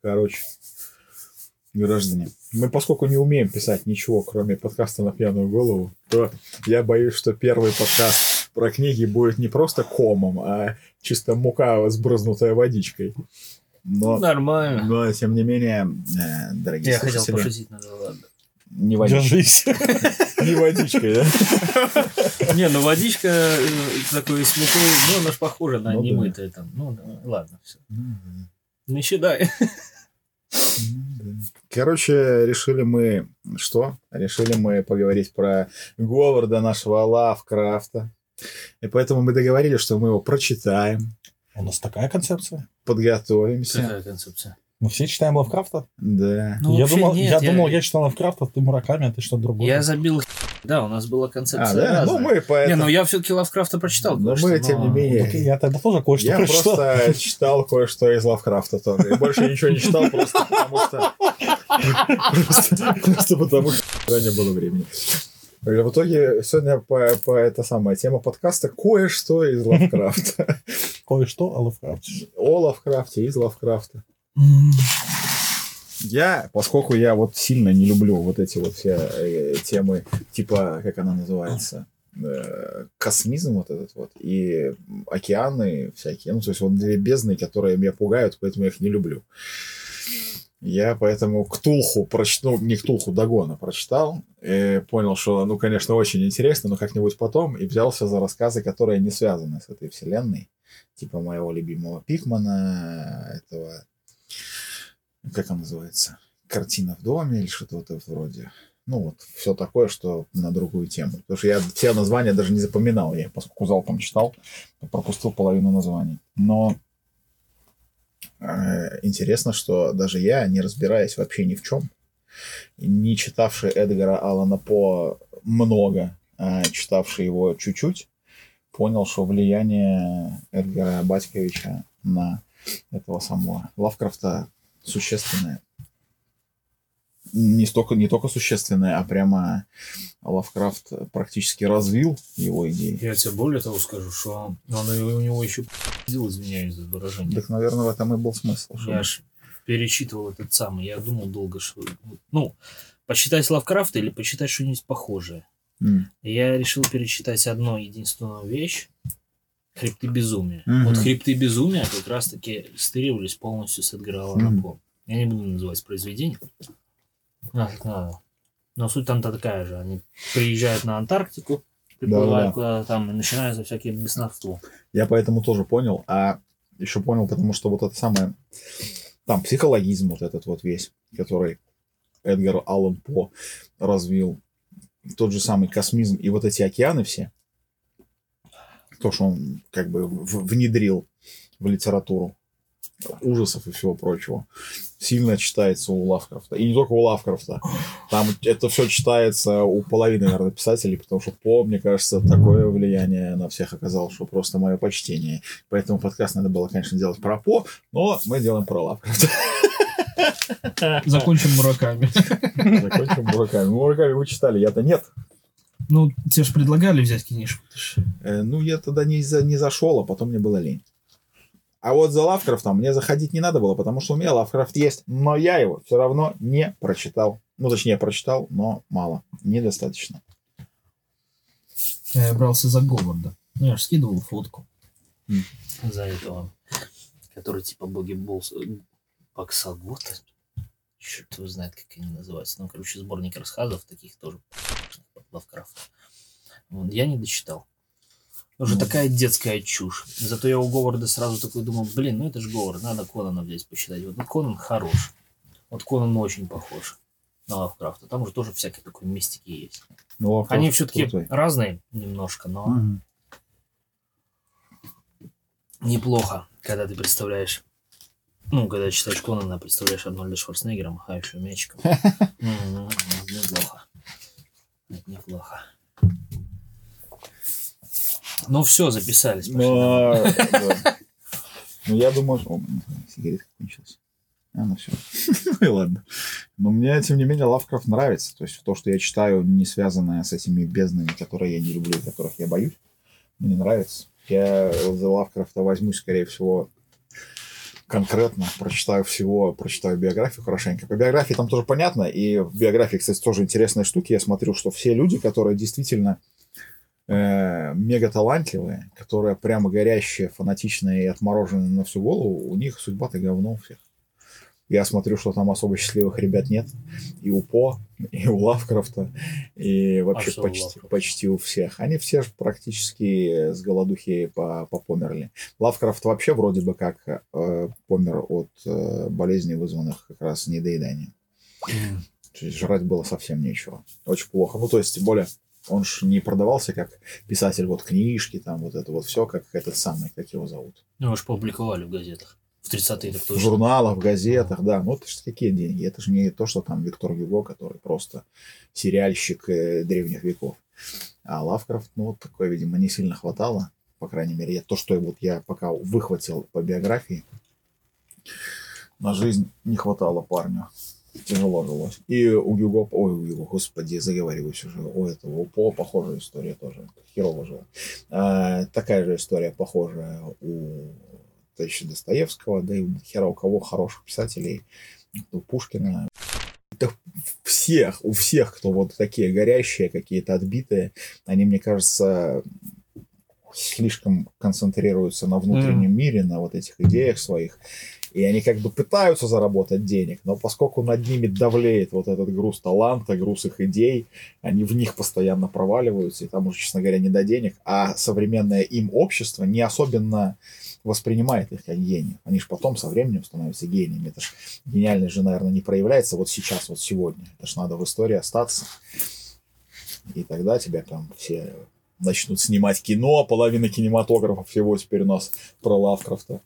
Короче, граждане, мы поскольку не умеем писать ничего, кроме подкаста на пьяную голову, то я боюсь, что первый подкаст про книги будет не просто комом, а чисто мука, сбрызнутая водичкой. Но, Нормально. но тем не менее, э, дорогие Я хотел пошутить, но да ладно. не водичкой. Не водичкой, да? Не, ну водичка э, такой с мукой, ну она ж похожа на Ну немытое там. Ну да, ладно, все. Не считай. Короче, решили мы... Что? Решили мы поговорить про Говарда нашего Лавкрафта. И поэтому мы договорились, что мы его прочитаем, У нас такая концепция. подготовимся. Какая концепция? Мы все читаем Лавкрафта. Да. Ну, я думал, нет, я, думал, я читал Лавкрафта, ты Мураками, а ты что-то другое. Я забил. Да, у нас была А, концепция да? разная. Ну, мы Не, поэтому... ну я все-таки Лавкрафта прочитал. Но кое-что, мы, тем не менее, Так и я тогда тоже кое-что Я прочитал. просто читал кое-что из Лавкрафта тоже. И больше ничего не читал, просто потому что... Просто, потому что не было времени. И В итоге сегодня по, по эта самая тема подкаста кое-что из Лавкрафта. Кое-что о Лавкрафте. О Лавкрафте, из Лавкрафта. Я, поскольку я вот сильно не люблю вот эти вот все э, темы, типа, как она называется, э, космизм вот этот вот, и океаны всякие, ну, то есть вот две бездны, которые меня пугают, поэтому я их не люблю. Я поэтому Ктулху прочитал, ну, не Ктулху, Дагона прочитал, и понял, что, ну, конечно, очень интересно, но как-нибудь потом, и взялся за рассказы, которые не связаны с этой вселенной, типа моего любимого Пикмана, этого как он называется, картина в доме или что-то вот это вроде. Ну вот, все такое, что на другую тему. Потому что я все названия даже не запоминал. Я, поскольку залпом читал, пропустил половину названий. Но э, интересно, что даже я, не разбираясь вообще ни в чем, не читавший Эдгара Алана По много, а читавший его чуть-чуть, понял, что влияние Эдгара Батьковича на этого самого Лавкрафта существенное. Не, столько, не только существенное, а прямо Лавкрафт практически развил его идеи. Я тебе более того скажу, что он и у него еще пиздил, извиняюсь за выражение. Так, наверное, в этом и был смысл. Я ж перечитывал этот самый, я думал долго, что... Ну, почитать Лавкрафта или почитать что-нибудь похожее. И Я решил перечитать одну единственную вещь. Хребты безумия. Мгм. Вот хребты безумия как раз-таки стыривались полностью с Эдгара Аллана Мгм. По. Я не буду называть произведение. Так надо. Но суть там-то такая же. Они приезжают на Антарктику, приплывают куда-то там и начинается всякие бесновство. Я поэтому тоже понял. А еще понял, потому что вот это самое... Там психологизм вот этот вот весь, который Эдгар Аллан По развил. Тот же самый космизм и вот эти океаны все. То, что он как бы внедрил в литературу ужасов и всего прочего, сильно читается у Лавкрафта. И не только у Лавкрафта. Там это все читается у половины, наверное, писателей, потому что По, мне кажется, такое влияние на всех оказал, что просто мое почтение. Поэтому подкаст надо было, конечно, делать про По, но мы делаем про Лавкрафта. Закончим мураками. Закончим Мураками. Мураками вы читали, я-то нет. Ну, тебе же предлагали взять книжку. ты ж- Э, Ну, я тогда не, за, не зашел, а потом мне было лень. А вот за Лавкрафтом мне заходить не надо было, потому что у меня Лавкрафт есть, но я его все равно не прочитал. Ну, точнее, прочитал, но мало, недостаточно. Я брался за Говарда. Ну, я же скидывал фотку. За этого. Который типа боги Болс... Баксагота. Черт его знает, как они называются. Ну, короче, сборник рассказов таких тоже Лавкрафта. Вот, я не дочитал. Уже Ну. такая детская чушь. Зато я у Говарда сразу такой думал, блин, ну это же Говард, надо Конана взять почитать. Вот Конан хорош. Вот Конан очень похож на Лавкрафта. Там уже тоже всякой такой мистики есть. Ну, Лавкрафт Они все-таки крутой. разные немножко, но Мгм. неплохо, когда ты представляешь, ну, когда читаешь Конана, представляешь Арнольда Шварценеггера, махающего мячиком. Неплохо. Это неплохо. Ну все, записались. Но, да. Ну, я думаю, что... О, сигарет кончилась. А, ну все. Ну и ладно. Но мне, тем не менее, Лавкрафт нравится. То есть то, что я читаю, не связанное с этими безднами, которые я не люблю, которых я боюсь, мне нравится. Я за Лавкрафта возьмусь, скорее всего, конкретно, прочитаю всего, прочитаю биографию хорошенько. По биографии там тоже понятно, и в биографии, кстати, тоже интересные штуки. Я смотрю, что все люди, которые действительно э, мега талантливые, которые прямо горящие, фанатичные и отмороженные на всю голову, у них судьба-то говно у всех. Я смотрю, что там особо счастливых ребят нет. И у По, и у Лавкрафта, и вообще А почти, Лавкрафта? почти у всех. Они все практически с голодухи по- попомерли. Лавкрафт вообще вроде бы как э, помер от э, болезней, вызванных как раз недоеданием. То есть жрать было совсем нечего. Очень плохо. Ну, то есть, тем более, он ж не продавался как писатель, вот книжки, там вот это вот все, как этот самый, как его зовут. Ну, его же публиковали в газетах. В 30-е так В точно. журналах, в газетах, да. Ну, это же какие деньги? Это же не то, что там Виктор Гюго, который просто сериальщик э, древних веков. А Лавкрафт, ну, вот такое, видимо, не сильно хватало. По крайней мере, я, то, что вот я пока выхватил по биографии, на жизнь не хватало парню. Тяжело жилось. И у Гюго, ой, у Гюго, господи, заговариваюсь уже. У этого, у По похожая история тоже. Херово жил. А, такая же история похожая у товарища Достоевского, да и хера у кого хороших писателей, у Пушкина. Да всех, у всех, кто вот такие горящие, какие-то отбитые, они, мне кажется, слишком концентрируются на внутреннем мире, на вот этих идеях своих. И они как бы пытаются заработать денег, но поскольку над ними давлеет вот этот груз таланта, груз их идей, они в них постоянно проваливаются, и там уже, честно говоря, не до денег, а современное им общество не особенно воспринимает их как гениев. Они же потом со временем становятся гениями. Это ж гениальность же, наверное, не проявляется вот сейчас, вот сегодня. Это ж надо в истории остаться. И тогда тебя там все начнут снимать кино, половина кинематографа всего теперь у нас про Лавкрафта.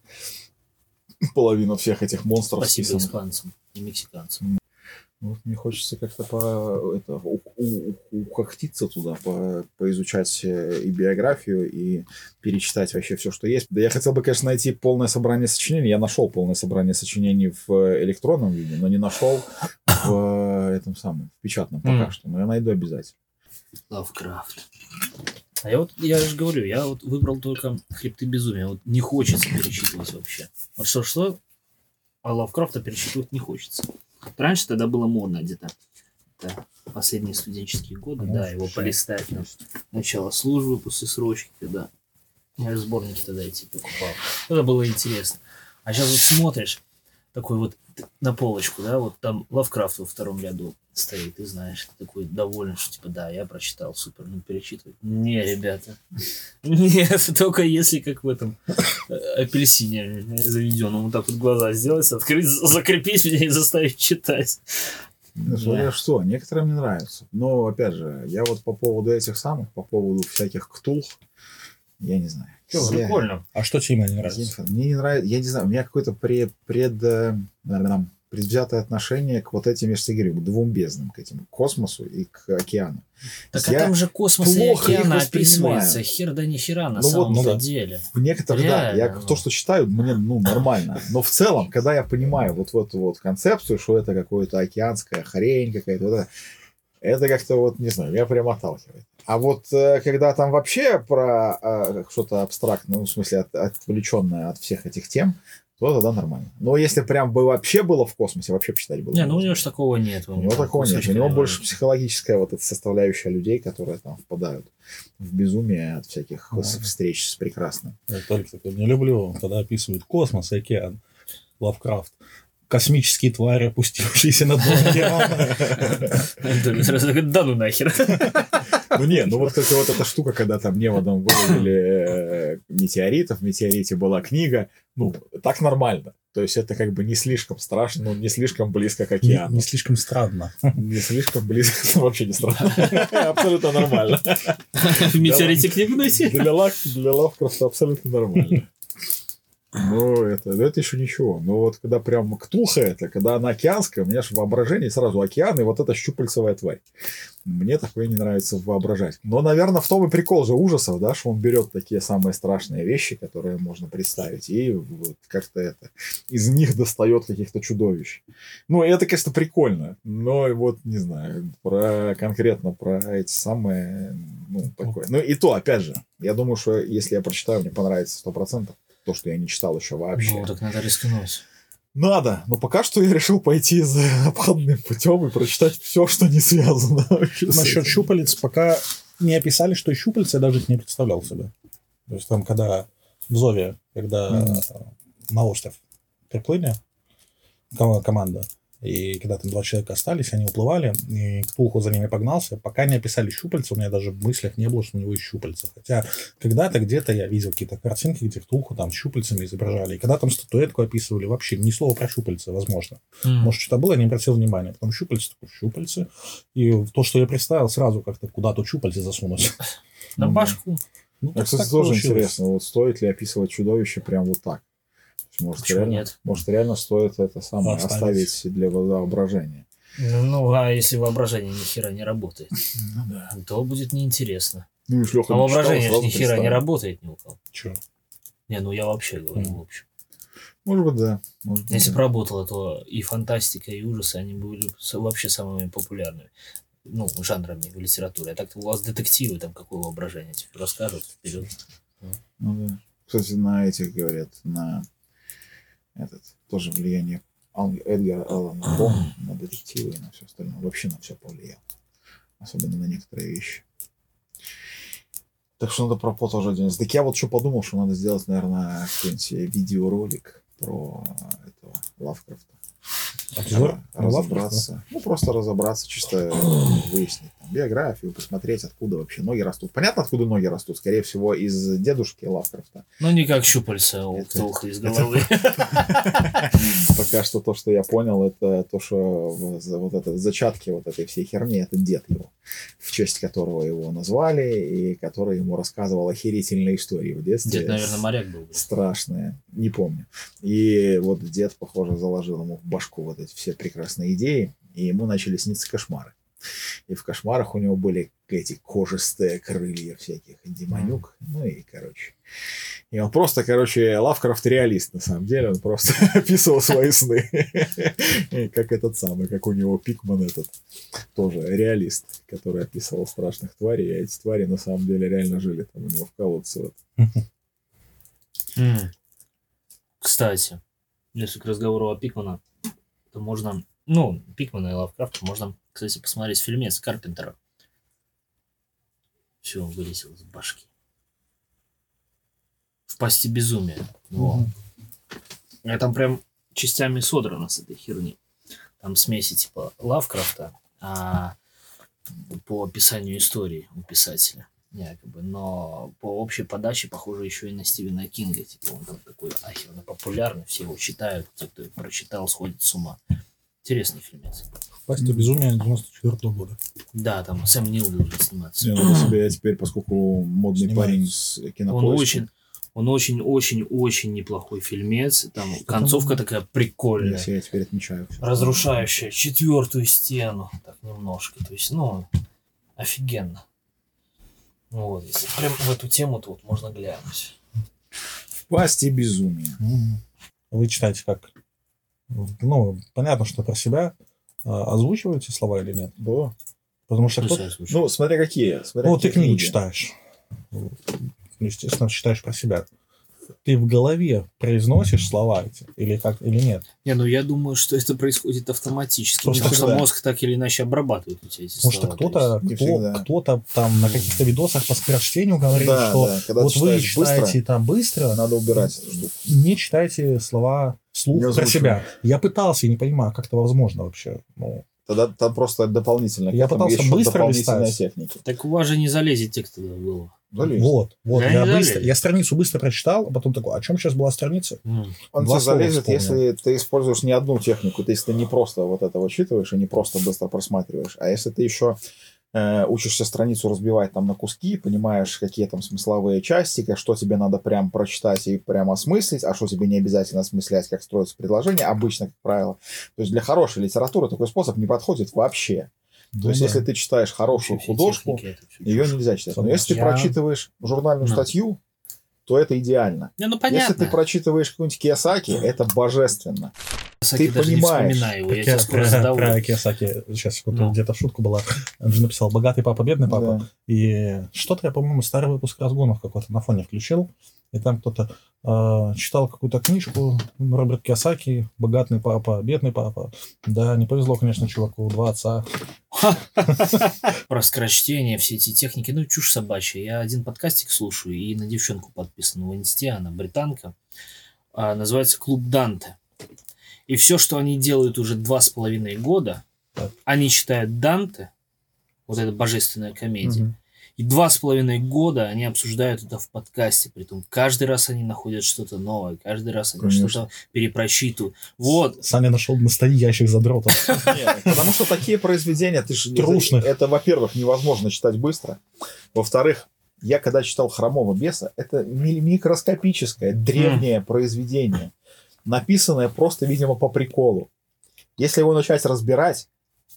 Половина всех этих монстров Спасибо испанцам и мексиканцам. Ну, Вот мне хочется как-то по, это, у- у- ухахтиться туда, по, поизучать э, и биографию, и перечитать вообще все, что есть. Да я хотел бы, конечно, найти полное собрание сочинений. Я нашел полное собрание сочинений в э, электронном виде, но не нашел в э, этом самом, в печатном пока Мгм. что. Но я найду обязательно. Лавкрафт. А я вот, я же говорю, я вот выбрал только хребты безумия. Вот не хочется перечитывать вообще. Вот что-что, а Лавкрафта перечитывать не хочется. Раньше тогда было модно где-то. Это последние студенческие годы, да, его полистать на начало службы после срочки, когда я сборники тогда эти покупал. Это было интересно. А сейчас вот смотришь, такой вот на полочку, да, вот там Лавкрафт во втором ряду стоит, и знаешь, ты такой доволен, что типа, да, я прочитал, супер, ну перечитывай. Не, ребята, нет, только если как в этом э, апельсине заведенном, вот так вот глаза сделать, открыть, закрепить меня и заставить читать. Ну, Да. Смотря что, некоторым не нравится. Но, опять же, я вот по поводу этих самых, по поводу всяких ктулх, я не знаю. Я- прикольно. А что тебе не нравится? не- Мне не нравится, я не знаю, у меня какое-то пред, пред, э, предвзятое отношение к вот этим, я же тебе говорю, к двум безднам, к этим, к космосу и к океану. Так Я а там же космос и океан описывается. Хер да ни хера на Ну вот, самом ну да. деле. В некоторых, да, я Реально, ну. то, что читаю, мне, ну, нормально. Но в целом, когда я понимаю вот, вот эту вот концепцию, что это какое-то океанская хрень какая-то, вот это, это как-то вот, не знаю, меня прям отталкивает. А вот э, когда там вообще про э, что-то абстрактное, ну, в смысле, от- отвлеченное от всех этих тем, то тогда нормально. Но если прям бы вообще было в космосе, вообще почитать было. Не, ну у него же такого нет. У него такого нет. У него больше психологическая вот эта составляющая людей, которые там впадают в безумие от всяких Да. встреч с прекрасным. Я только такой не люблю, когда описывают космос и океан. Лавкрафт. Космические твари, опустившиеся на дно океана. Да ну нахер. Ну не, ну вот это вот эта штука, когда там неводом выловили э, метеоритов, в метеорите была книга, ну, так нормально. То есть это как бы не слишком страшно, ну, не слишком близко к Не, океану. не слишком странно. Не слишком близко, вообще не странно. Абсолютно нормально. В метеорите книгу найти? Для, Лав, для Лавкрафта абсолютно нормально. Ну, это, это еще ничего. Но вот когда прям ктулха это, когда она океанская, у меня же воображение сразу океан и вот эта щупальцевая тварь. Мне такое не нравится воображать. Но, наверное, в том и прикол же ужасов, да, что он берет такие самые страшные вещи, которые можно представить, и вот как-то это из них достает каких-то чудовищ. Ну, это, конечно, прикольно, но вот, не знаю, про конкретно про эти самые, ну, такое. Ну, и то, опять же, я думаю, что если я прочитаю, мне понравится 100%. То, что я не читал еще вообще. Ну, так надо рискнуть. Надо, но пока что я решил пойти за обходным путем и прочитать все, что не связано Насчет щупалец, пока не описали, что щупальца, я даже их не представлял себе. То есть там, когда в Зове, когда э, на остров приплыли ко- команда, и когда там два человека остались, они уплывали, и Ктулху за ними погнался, пока не описали щупальца, у меня даже в мыслях не было, что у него есть щупальца. Хотя когда-то где-то я видел какие-то картинки, где Ктулху там щупальцами изображали. И когда там статуэтку описывали, вообще ни слова про щупальца, возможно. М. Может, что-то было, я не обратил внимания. Потом щупальцы, такой, щупальцы. И то, что я представил, сразу как-то куда-то щупальцы засунуть. На Ну, башку. Ну, А, так- кстати, тоже получилось. интересно, вот стоит ли описывать чудовище прям вот так? Может, Почему реально, нет? может, реально стоит это самое Оставить. оставить для воображения. Ну, а если воображение ни хера не работает, Ну да. то будет неинтересно. Ну, А воображение ж ни хера не работает ни у кого. Чё? Не, ну я вообще говорю, Мгм. в общем. Может быть, да. Может быть, Если бы да. работало, то и фантастика, и ужасы, они были вообще самыми популярными. Ну, жанрами в литературе. А так у вас детективы, там какое воображение тебе расскажут вперед. Ну да. Кстати, на этих говорят, на этот тоже влияние Эдгара Аллана По на детективы и на все остальное. Вообще на все повлиял. Особенно на некоторые вещи. Так что надо про По тоже один. Так я вот что подумал, что надо сделать, наверное, какой-нибудь видеоролик про этого Лавкрафта. Обзор А, разобраться. Ну, просто разобраться, чисто выяснить там, биографию, посмотреть, откуда вообще ноги растут. Понятно, откуда ноги растут? Скорее всего, из дедушки Лавкрафта. Ну, не как щупальца у Это- Ктулха из головы. Пока что то, что я понял, это то, что вот это зачатки вот этой всей херни, это дед его, в честь которого его назвали, и который ему рассказывал охерительные истории в детстве. Дед, наверное, моряк был. страшные, не помню. И вот дед, похоже, заложил ему в башку вот эти все прекрасные идеи, и ему начали сниться кошмары. И в кошмарах у него были эти кожистые крылья всяких демонюк, ну и, короче. И он просто, короче, Лавкрафт реалист, на самом деле, он просто описывал свои сны. Как этот самый, как у него Пикман этот, тоже реалист, который описывал страшных тварей, и эти твари на самом деле реально жили там у него в колодце. Кстати, если к разговору о Пикмана, то можно, ну, Пикмана и Лавкрафта, можно, кстати, посмотреть фильмец Карпентера. Все вылетело из башки. В пасти безумия. Во. Мгм. Я там прям частями содрано с этой херни. Там смеси типа Лавкрафта, а по описанию истории у писателя. Якобы. Но по общей подаче похоже еще и на Стивена Кинга. Типа он там такой ахерно популярный, все его читают, те, кто его прочитал, сходят с ума. Интересный фильмец. В пасти безумия 94 года. Да, там Сэм Нил должен сниматься. Не, ну, себе я теперь, поскольку модный Снимается. парень с Он кинопоиска, очень, он очень-очень-очень неплохой фильмец. Там концовка такая прикольная. если я теперь отмечаю. разрушающая четвертую стену, так немножко. То есть, ну, офигенно. Ну вот, если прям в эту тему, то вот можно глянуть. В пасти безумия. Мгм. Вы читаете как? Ну, понятно, что про себя а, озвучиваете слова или нет? Да. Потому что кто. Ну, смотря какие. Смотря Ну, ты какие книгу книги. читаешь. Ну, Естественно, читаешь про себя. Ты в голове произносишь слова эти или как или нет? Не, ну я думаю, что это происходит автоматически. Просто потому что мозг так или иначе обрабатывает у тебя эти Потому что слова. то кто-то, не кто, кто-то там на каких-то видосах по скорочтению говорит, Да, что да. Когда вот вы читаешь быстро, читаете там быстро, надо убирать эту штуку. не читайте слова вслух про себя. Я пытался, я не понимаю, как это возможно вообще. Ну, Тогда там просто дополнительно. Я пытался быстро листать. техники. Так у вас же не залезет текст туда в голову. Залезет. вот, вот. Я Я, быстро, я страницу быстро прочитал, а потом такой, о чем сейчас была страница? М. Он Два тебе залезет, вспомнил. если ты используешь не одну технику, то есть ты не просто вот это вычитываешь и не просто быстро просматриваешь, а если ты еще э, учишься страницу разбивать там на куски, понимаешь, какие там смысловые части, что тебе надо прям прочитать и прям осмыслить, а что тебе не обязательно осмыслять, как строится предложение, обычно, как правило. То есть для хорошей литературы такой способ не подходит вообще. То Ну есть да. если ты читаешь хорошую Вообще художку, ее нельзя читать. Но если ты Я- прочитываешь журнальную Ну. статью, то это идеально. Не, ну Если понятно. ты прочитываешь какой-нибудь Киясаки, это божественно. Кстати, ты даже не понимаешь, вспоминаю его, я я про, задавлю. про Кiyosaki сейчас Ну. где-то шутка была. Он же написал «Богатый папа, бедный папа». Да. И что-то я, по-моему, старый выпуск разгонов какой-то на фоне включил. И там кто-то э, читал какую-то книжку Роберт Кiyosaki «Богатый папа, бедный папа». Да, не повезло, конечно, чуваку, два отца. Про скорочтение, все эти техники, ну, чушь собачья. Я один подкастик слушаю и на девчонку подписан в инсте, она британка. А, называется «Клуб Данте». И все, что они делают уже два с половиной года, они читают Данте, вот эта божественная комедия. И два с половиной года они обсуждают это в подкасте. Притом каждый раз они находят что-то новое, каждый раз они Конечно. что-то перепросчитывают. Вот, Саня нашел настоящих задротов. Нет, Потому что такие произведения, ты же Трушных. это, во-первых, невозможно читать быстро. Во-вторых, я когда читал Хромого беса, это ми- микроскопическое, древнее произведение, написанное просто, видимо, по приколу. Если его начать разбирать,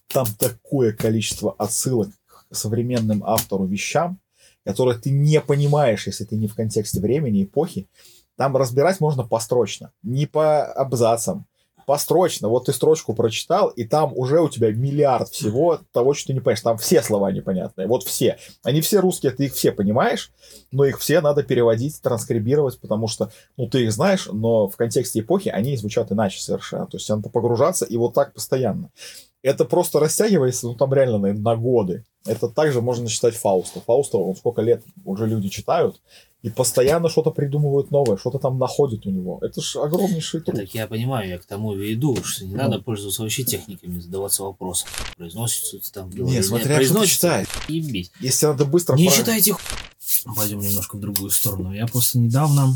там такое количество отсылок современным автору вещам, которые ты не понимаешь, если ты не в контексте времени, эпохи. Там разбирать можно построчно, не по абзацам, построчно. Вот ты строчку прочитал, и там уже у тебя миллиард всего того, что ты не понимаешь. Там все слова непонятные. Вот все. Они все русские, ты их все понимаешь, но их все надо переводить, транскрибировать, потому что, ну, ты их знаешь, но в контексте эпохи они звучат иначе совершенно. То есть надо погружаться, и вот так постоянно. Это просто растягивается, ну, там реально на, на годы. Это также можно читать Фауста. Фауста, он сколько лет уже люди читают, и постоянно что-то придумывают новое, что-то там находят у него. Это же огромнейший труд. Так я понимаю, я к тому веду, что не Ну. надо пользоваться вообще техниками, задаваться вопросом. Произносится там Не, смотря что ты читаешь. ебись. Если надо быстро... Не про- читайте ху... Пойдем немножко в другую сторону. Я просто недавно,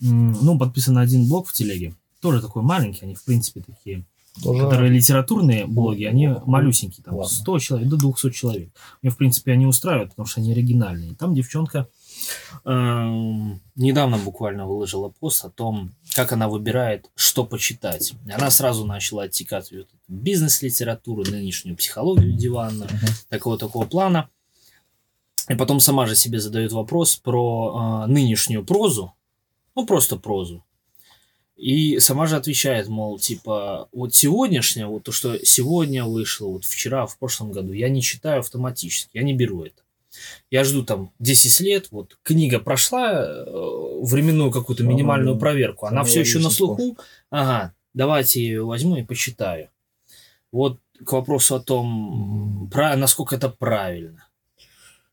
ну, подписан на один блог в телеге. Тоже такой маленький, они, в принципе, такие, Тоже которые литературные блоги, они малюсенькие, там, Ладно. 100 человек, до 200 человек. Мне, в принципе, они устраивают, потому что они оригинальные. Там девчонка эм, недавно буквально выложила пост о том, как она выбирает, что почитать. Она сразу начала оттекать вот бизнес-литературу, нынешнюю психологию диванную, Мгм. такого такого плана. И потом сама же себе задает вопрос про э, нынешнюю прозу, ну просто прозу. И сама же отвечает, мол, типа, вот сегодняшнее, вот то, что сегодня вышло, вот вчера, в прошлом году, я не читаю автоматически, я не беру это. Я жду там 10 лет, вот книга прошла э, временную какую-то минимальную проверку, она все еще на слуху, ага, давайте я ее возьму и почитаю. Вот к вопросу о том, про, насколько это правильно.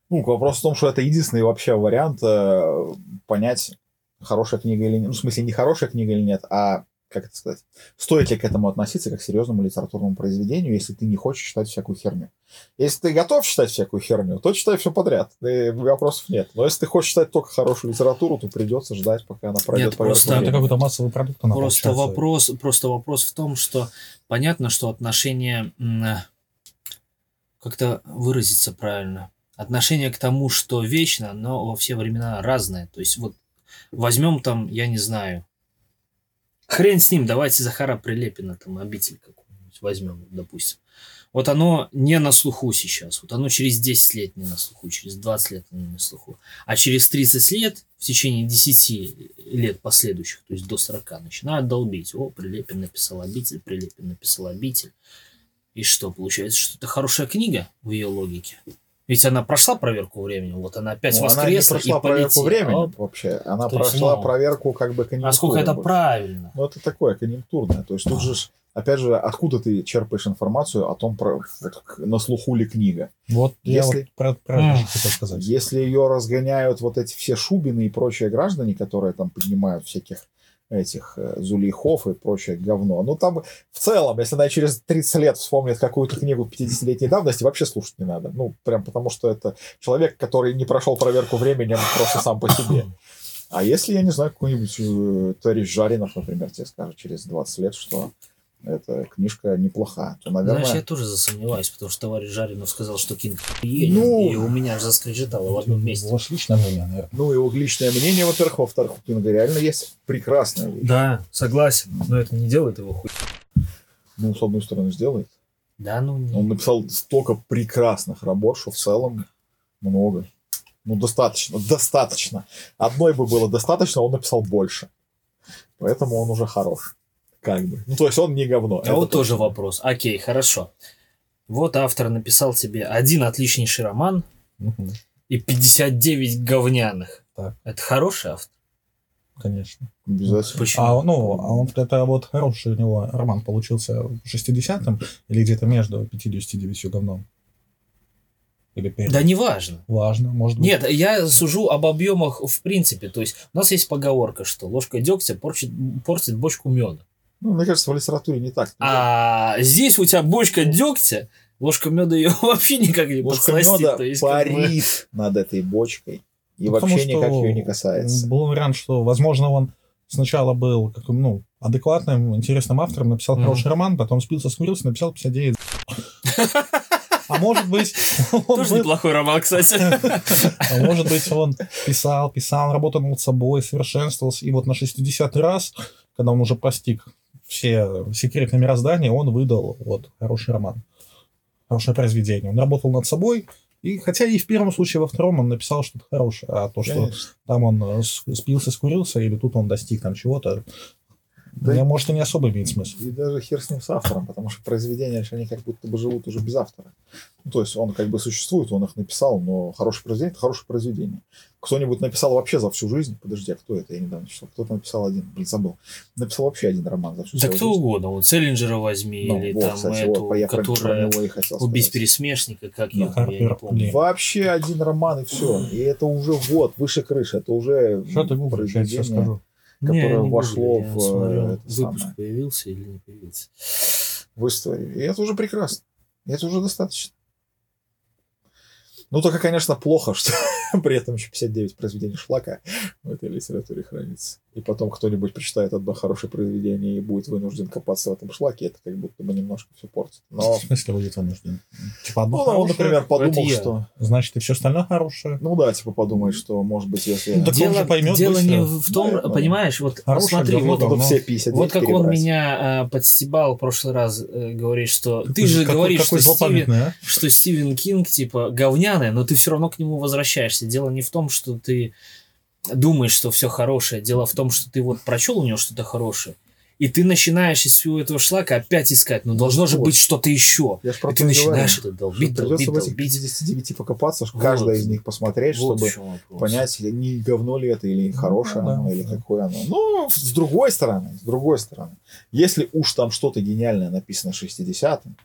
Ну, вопрос в том, что это единственный вообще вариант э, понять, хорошая книга или нет. Ну, в смысле, не хорошая книга или нет, а, как это сказать, стоит ли к этому относиться как к серьезному литературному произведению, если ты не хочешь читать всякую херню. Если ты готов читать всякую херню, то читай все подряд. И вопросов нет. Но если ты хочешь читать только хорошую литературу, то придется ждать, пока она пройдет Нет, просто- Это какой-то массовый продукт. она Просто получается. вопрос, просто вопрос в том, что понятно, что отношение, как-то выразиться правильно, отношение к тому, что вечно, но во все времена разное. То есть вот возьмем там, я не знаю, хрен с ним, давайте Захара Прилепина, там, обитель какую-нибудь возьмем, допустим. Вот оно не на слуху сейчас, вот оно через 10 лет не на слуху, через 20 лет не на слуху. А через 30 лет, в течение 10 лет последующих, то есть до 40, начинают долбить. О, Прилепин написал обитель, Прилепин написал обитель. И что, получается, что это хорошая книга в ее логике? Ведь она прошла проверку времени, вот она опять Ну, она не воскресла прошла и проверку полетела. времени Оп. вообще. Она То есть, прошла ну, проверку как бы конъюнктуры. Насколько это больше. правильно? Ну, это такое, конъюнктурное. То есть тут же, опять же, откуда ты черпаешь информацию о том, про, вот, на слуху ли книга. Вот я Если- вот про, про хотел сказать. Если ее разгоняют вот эти все Шубины и прочие граждане, которые там поднимают всяких этих э, Зулейхов и прочее говно. Ну, там в целом, если она через 30 лет вспомнит какую-то книгу 50-летней давности, вообще слушать не надо. Ну, прям потому что это человек, который не прошел проверку временем просто сам по себе. А если, я не знаю, какой-нибудь э, товарищ Жаринов, например, тебе скажет через 20 лет, что эта книжка неплоха, то, наверное... Знаешь, я тоже засомневаюсь, потому что товарищ Жаринов сказал, что Кинг Ну. и у меня аж заскрежетало в одном месте. Ваше личное мнение, наверное. Ну, его личное мнение, во-первых, во-вторых, у Кинга реально есть прекрасная вещь. Да, согласен, но это не делает его хуй. Ну, с одной стороны, сделает. Да, ну не. Он написал столько прекрасных работ, что в целом много. Ну, достаточно, достаточно. Одной бы было достаточно, он написал больше. Поэтому он уже хорош. Как бы. Ну, то есть он не говно. А это вот тоже вопрос. Окей, хорошо. Вот автор написал тебе один отличнейший роман Мгм. и 59 говняных. Так. Это хороший автор? Конечно. Обязательно. Почему? А, ну, а он, это вот хороший у него роман получился в 60-м или где-то между 59 говном? Или перед? Да неважно. Важно, может быть. Нет, я сужу об объемах в принципе. То есть у нас есть поговорка, что ложка дегтя портит, портит бочку меда. Ну, мне кажется, в литературе не так. А здесь у тебя бочка дегтя, ложка меда ее вообще никак не Ложка меда то есть, как бы- парит над этой бочкой. И Ну, вообще никак ее не касается. Был вариант, что, возможно, он сначала был как, ну, адекватным, интересным автором, написал Мгм. хороший роман, потом спился, смирился, написал 59. А может быть, он Тоже был- неплохой роман, кстати. а может быть, он писал, писал, работал над собой, совершенствовался, и вот на 60-й раз, когда он уже постиг все секреты мироздания, он выдал вот хороший роман, хорошее произведение. Он работал над собой, и хотя и в первом случае, во втором он написал что-то хорошее, а то, что Конечно. там он э, спился, скурился, или тут он достиг там чего-то, Да мне, и- может, и не особо имеет смысл. И даже хер с ним с автором, потому что произведения, они как будто бы живут уже без автора. Ну, то есть он как бы существует, он их написал, но хорошее произведение – это хорошее произведение. Кто-нибудь написал вообще за всю жизнь, подожди, а кто это? Я недавно читал. Кто-то написал один, блин, забыл. Написал вообще один роман за всю Да свою кто жизнь. угодно. Вот Селлинджера возьми, Ну, или вот, там кстати, эту, вот, я про которая него и хотел убить сказать. пересмешника, как Да, его, я не помню. Вообще один роман и все. И это уже вот, выше крыши. Это уже Что ты гуглишь, я произведение. скажу. которое Не, не вошло гугли, я в, смотрю, э, выпуск самое. появился или не появился. в истории. И это уже прекрасно. И это уже достаточно. Ну, только, конечно, плохо, что при этом еще 59 произведений шлака в этой литературе хранится. И потом кто-нибудь прочитает одно хорошее произведение и будет вынужден копаться в этом шлаке, это как будто бы немножко все портит. Но, В смысле будет вынужден? Типа одно ну, он, хорошее, например, подумал, что... значит, и все остальное хорошее. Ну да, типа подумает, что, может быть, если... Ну, так он же поймет дело быстро. не в том, Да, понимаешь, вот Хорошее смотри, говно, вот, говно. все 59 вот как он перебрать. меня а, подстебал в прошлый раз, э, говорит, что ты Какой- же какой- говоришь, какой что Стивен, а? что Стивен Кинг, типа, говняный, но ты все равно к нему возвращаешься. Дело не в том, что ты думаешь, что все хорошее. Дело в том, что ты вот прочел у него что-то хорошее, и ты начинаешь из всего этого шлака опять искать. Ну, должно же Вот. быть что-то еще. Я И ты начинаешь это долбить, придется долбить, в этих долбить. 59 покопаться, Вот. каждое из них посмотреть, Вот чтобы понять, не говно ли это, или хорошее да, оно, или да. какое оно. Ну, с другой стороны, с другой стороны, если уж там что-то гениальное написано 60-м,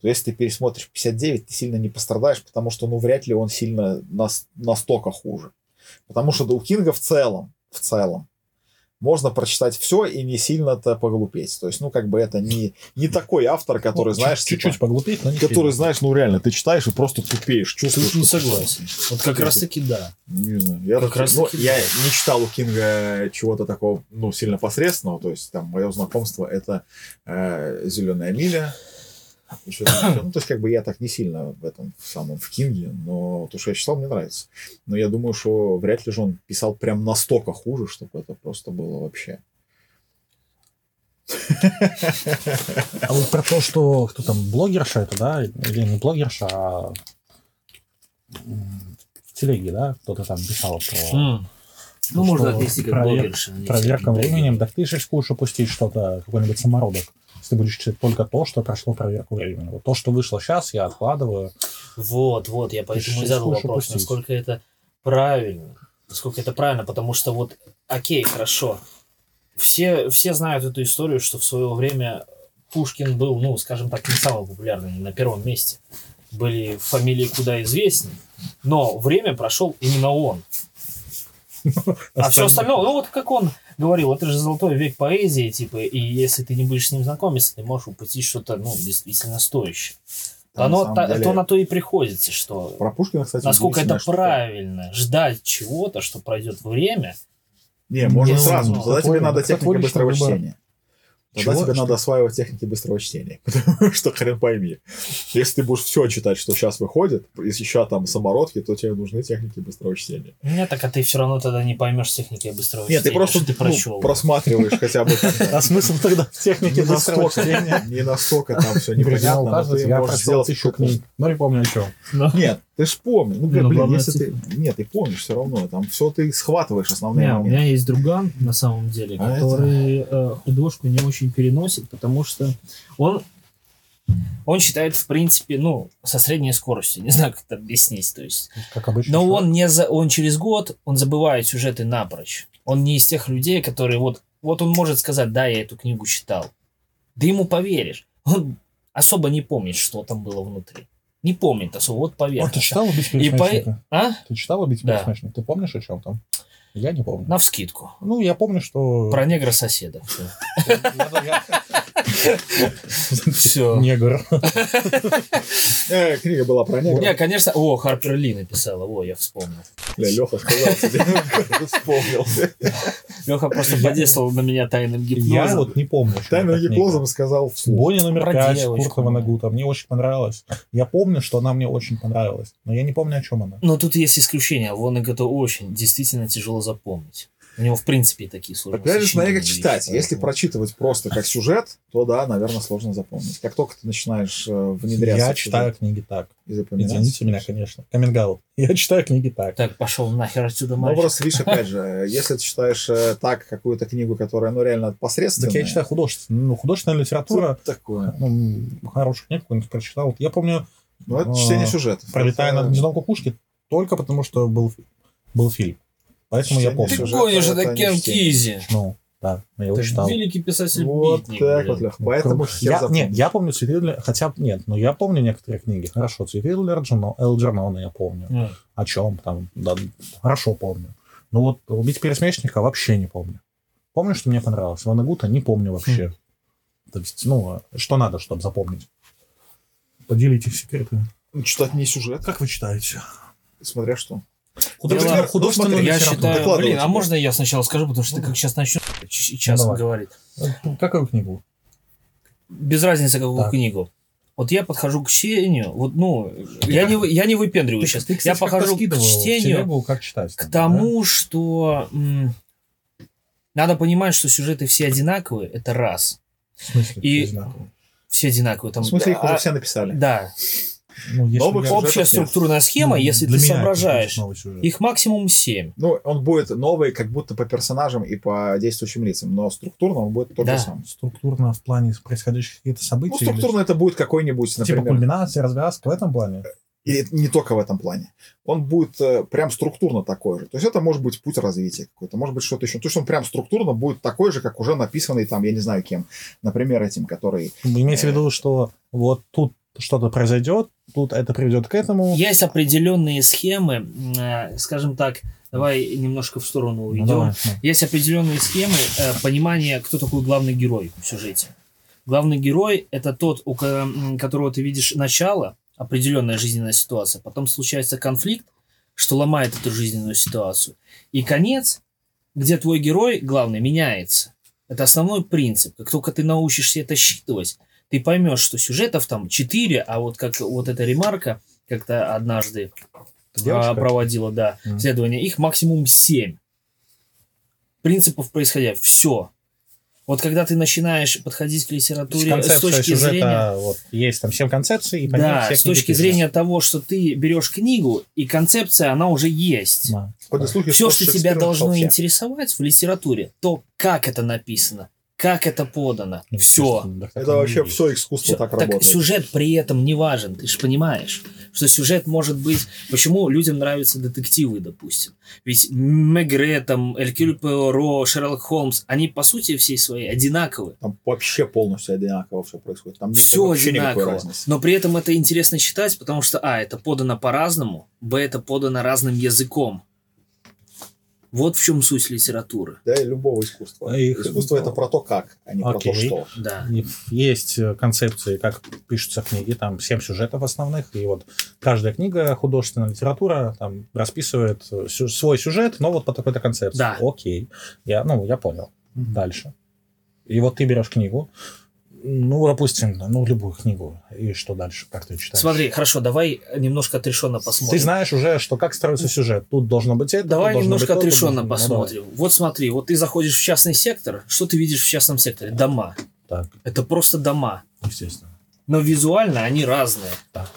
то если ты пересмотришь 59, ты сильно не пострадаешь, потому что, ну, вряд ли он сильно нас, настолько хуже. Потому что да, у Кинга в целом, в целом, можно прочитать все и не сильно-то поглупеть. То есть, ну, как бы это не, не такой автор, который, Ну, знаешь, чуть- типа, чуть-чуть поглупеть, но не который, сильно. знаешь, ну, реально, ты читаешь и просто тупеешь, чувствуешь. Тут не согласен. Вот как раз таки да. не знаю. Я, Как раз ну, таки я да. не читал у Кинга чего-то такого, ну, сильно посредственного. То есть, там, мое знакомство это Зеленая миля. Еще ещё. ну, то есть, как бы я так не сильно в этом в самом в Кинге, но то, что я читал, мне нравится. Но я думаю, что вряд ли же он писал прям настолько хуже, чтобы это просто было вообще. А вот про то, что кто там, блогерша это, да? Или не блогерша, а в телеге, да? Кто-то там писал про М. Ну, можно отнести как проверка всякие временем. Так ты же рискуешь упустить что-то, какой-нибудь самородок. Ты будешь читать только то, что прошло проверку временем. Вот то, что вышло сейчас, я откладываю. Вот, вот, я поэтому и задал вопрос, упустить. насколько это правильно. Насколько это правильно, потому что вот, окей, хорошо. Все, все знают эту историю, что в свое время Пушкин был, ну, скажем так, не самый популярный, не на первом месте. Были фамилии куда известнее. Но время прошел именно он. А все остальное, ну вот как он говорил, это же золотой век поэзии, типа, и если ты не будешь с ним знакомиться, ты можешь упустить что-то, ну, действительно стоящее. Там, Оно на та- деле, то на то и приходится, что Про Пушкина, кстати, насколько это штука. правильно ждать чего-то, что пройдет время. Не, можно сразу. ну, Тогда тебе надо техника быстрого чтения. Тогда Чего? тебе Что? надо осваивать техники быстрого чтения. Потому что хрен пойми. Если ты будешь все читать, что сейчас выходит, если еще там самородки, то тебе нужны техники быстрого чтения. Нет, так а ты все равно тогда не поймешь техники быстрого Нет, ты чтения, просто что ты ну, прочел. просматриваешь хотя бы. А смысл тогда в технике быстрого чтения? не настолько там все непонятно, но ты я можешь сделать тысячу какую-то- книг, но не помню о чем. Ну, Нет, Ты ж помнишь. Ну, блин, Ну, блин, если ты... Нет, ты помнишь все равно. Там все ты схватываешь основные Не, у моменты. меня есть друган, на самом деле, А который э, художку не очень переносит, потому что он, он считает, в принципе, ну, со средней скоростью. Не знаю, как это объяснить. То есть. Как обычно. Но он, не за, он через год, он забывает сюжеты напрочь. Он не из тех людей, которые вот, вот он может сказать, да, я эту книгу читал. Да ему поверишь. Он особо не помнит, что там было внутри. Не помнит особо, вот А поверь. ты читал «Убить И по... пересмешника»? А? Ты читал «Убить Да. пересмешника»? Ты помнишь, о чем там? Я не помню. Навскидку. Ну, я помню, что... Про негра Я- я- Негр. Э, книга была про негров. Не, конечно. О, Харпер Ли написала. О, я вспомнил. Бля, Леха сказал тебе, вспомнил. Леха просто подействовал на меня тайным Я гипнозом. вот не помню. Тайным гипнозом сказал вслух. Бонни номер Про 5 девочку. Курта Ванагута. Мне очень понравилось. Я помню, что она мне очень понравилась. Но я не помню, о чем она. Но тут есть исключение. Воннег это очень действительно тяжело запомнить. У него, в принципе, такие сложные Опять же, смотри, как читать. есть, Если прочитывать просто как сюжет, то да, наверное, сложно запомнить. Как только ты начинаешь э, внедряться Я читаю книги так. и. Извините меня, конечно. Камингаут. Я читаю книги так. Так, пошел нахер отсюда, Ну, мальчик. просто, видишь, опять же, э, если ты читаешь э, так какую-то книгу, которая, ну, реально посредственная. Так я читаю художественную. Ну, художественная литература. что такое? Ну, хорошую книгу какую-нибудь прочитал. Я помню Ну, это чтение сюжета. «Пролетая Это- над гнездом кукушки» только потому, что был, был фильм. Поэтому я помню. Ты гонишь, это Кен. Кизи. Ну, да, я его читал. великий писатель Вот так вот, Лех. Поэтому я, нет, я помню «Цветы для...» Хотя, нет, но я помню некоторые книги. Хорошо, «Цветы для Элджерно- Элджернона» я помню. Ну, О чем там, да, хорошо помню. Но вот «Убить пересмешника» вообще не помню. Помню, что мне понравилось. Ванагута не помню вообще. То есть, ну, что надо, чтобы запомнить? Поделитесь секретами. Ну, Читать не сюжет, Как вы читаете? смотря что. Художественную, Дело- художественную Ну, Я считаю, блин, а можно я сначала скажу, потому что ты как сейчас начнешь сейчас Ну, давай. говорить. Ну, Какую книгу? Без разницы, какую Так. книгу. Вот я подхожу к чтению, вот, ну, я не, вы- я не выпендриваю сейчас. Ты, я кстати, как-то подхожу к чтению, телегу, как читать. к там, тому, что м, надо понимать, что сюжеты все одинаковые, это раз. да? В смысле, и- все одинаковые. Там, В смысле, их а, уже все написали. Да, Ну, если Новых сюжетов общая нет. структурная схема, Ну, если ты соображаешь, их максимум 7. Ну, он будет новый, как будто по персонажам и по действующим лицам, но структурно он будет тот Да. же самый. Структурно в плане происходящих каких-то событий. Ну, структурно это будет какой-нибудь, или- Типа например, кульминация, развязка в этом плане. и не только в этом плане. Он будет э, прям структурно такой же. То есть это может быть путь развития какой-то, может быть что-то еще. То есть он прям структурно будет такой же, как уже написанный там, я не знаю кем. Например, этим, который... Имеется в Э. виду, что вот тут что-то произойдет, тут это приведет к этому. Есть определенные схемы, э, скажем так, давай немножко в сторону Ну, уйдем. давай, ну. Есть определенные схемы э, понимания, кто такой главный герой в сюжете. Главный герой это тот, у которого ты видишь начало, определенная жизненная ситуация, потом случается конфликт, что ломает эту жизненную ситуацию, и конец, где твой герой главный меняется. Это основной принцип. Как только ты научишься это считывать, ты поймешь, что сюжетов там 4, а вот как вот эта ремарка как-то однажды Девушка? а, проводила, да, Мгм. исследование, их максимум 7 принципов происходя. Все. Вот когда ты начинаешь подходить к То литературе с концепция точки сюжета, зрения... вот, есть там 7 концепций, и Да, с точки зрения того, что ты берешь книгу, и концепция, она уже есть. Да. Все, что тебя должно интересовать в литературе, то как это написано, как это подано. Ну, Все. да, так Это вообще есть. все искусство Всё. так, Так работает. сюжет при этом не важен, ты же понимаешь, что сюжет может быть... Почему людям нравятся детективы, допустим? Ведь Мегре, там, Элькюль Пуаро, Шерлок Холмс, они по сути всей своей одинаковы. Там вообще полностью одинаково все происходит. Там Все одинаково. Но при этом это интересно читать, потому что, а, это подано по-разному, б, это подано разным языком. Вот в чем суть литературы. Да, и любого искусства. А их- Искусство это про то, как, а не про то, Окей. что. Да. И Есть э, концепции, как пишутся книги, там 7 сюжетов основных, и вот каждая книга, художественная литература, там расписывает э, сю- свой сюжет, но вот по такой-то концепции. Да. Окей, я, ну, я понял. Дальше. И вот ты берешь книгу, ну, допустим, ну, любую книгу, и что дальше, как ты читаешь? Смотри, хорошо, давай немножко отрешенно посмотрим. Ты знаешь уже, что как строится сюжет. Тут должно быть это, Давай немножко быть отрешенно должно- ну, давай. посмотрим. вот смотри, вот ты заходишь в частный сектор, что ты видишь в частном секторе? Дома. Так, Это просто дома. естественно. Но визуально они разные. Так.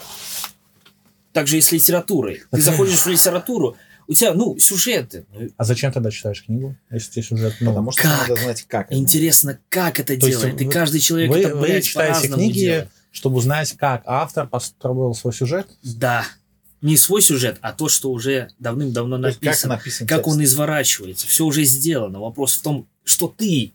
также и с литературой. Ты заходишь в литературу, у тебя, ну, сюжеты. Ну, А зачем тогда читаешь книгу, если тебе сюжет... Ну, Потому что как? надо знать, как. это. Интересно, как это То есть делает. И вы- каждый человек вы, это, вы блядь, читаете по-разному книги, делает. чтобы узнать, как автор построил свой сюжет? Да. Не свой сюжет, а то, что уже давным-давно есть Как написано. написан Как текст. он изворачивается. Все уже сделано. Вопрос в том, что ты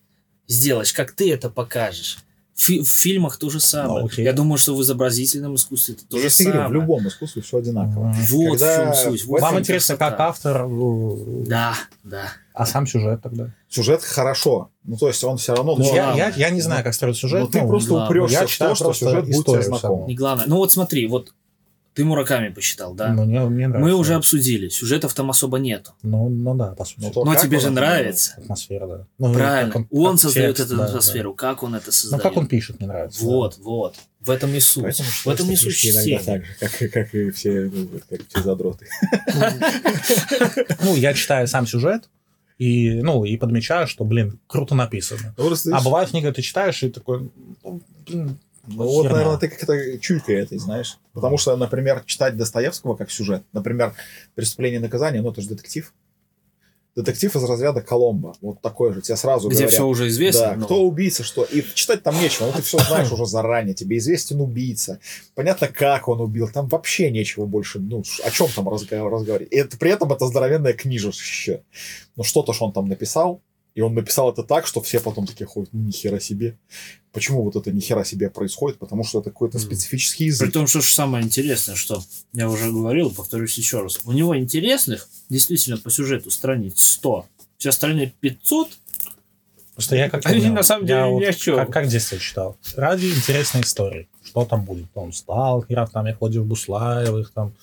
сделаешь, как ты это покажешь. Фи- в фильмах то же самое. Ну, окей. Я думаю, что в изобразительном искусстве это то Я же же говорю, самое. в любом искусстве все одинаково. Вот Когда в чем суть. Вот Вам интересно, красота. как автор... э, Да, да. А сам сюжет тогда? Сюжет хорошо. Ну, то есть он все равно... Ну, ну, я, я, я не знаю, как строить сюжет. Ну, ты ну, просто главное. упрешься Я в то, что сюжет будет тебе знаком. Не главное. Ну вот смотри, вот ты Мураками посчитал, да? Ну, мне, мне нравится. Мы уже обсудили. Сюжетов там особо нету. Ну, ну да, по сути. Ну, то Но как тебе он же нравится. Атмосфера, да. Ну, Правильно. как он как создает текст, эту да, да. атмосферу. Как он это Ну, создает? как он пишет, мне нравится. Вот, вот. В этом и суть. Поэтому в этом и суть иногда так же, как, как и все, ну, как все задроты. да. Ну, я читаю сам сюжет, и, ну, и подмечаю, что, блин, круто написано. Ну, А бывает книга, ты читаешь, и такой, ну, блин, ну, вот, херня. наверное, ты как-то чуйка этой, знаешь. Потому что, например, читать Достоевского как сюжет, например, «Преступление и наказание», ну, это же детектив. Детектив из разряда Коломбо. Вот такой же. Тебе сразу Где говорят. все уже известно. Да, но- кто убийца, что. И читать там нечего, ну ты все знаешь уже заранее. Тебе известен убийца. Понятно, как он убил. Там вообще нечего больше. Ну, о чем там разго- разговаривать. И это, при этом это здоровенная книжище. Ну, что-то ж он там написал. И он написал это так, что все потом такие ходят, «Ну, ни хера себе. Почему вот это ни хера себе происходит? Потому что это какой-то специфический При язык. том, что самое интересное, что я уже говорил, повторюсь еще раз. У него интересных, действительно, по сюжету страниц 100. Все остальные 500. Просто я как Они на самом деле я ни вот о чем. Как, как в детстве читал. Ради интересной истории. Что там будет? Там сталкеров, там я ходил в Буслаевых, там.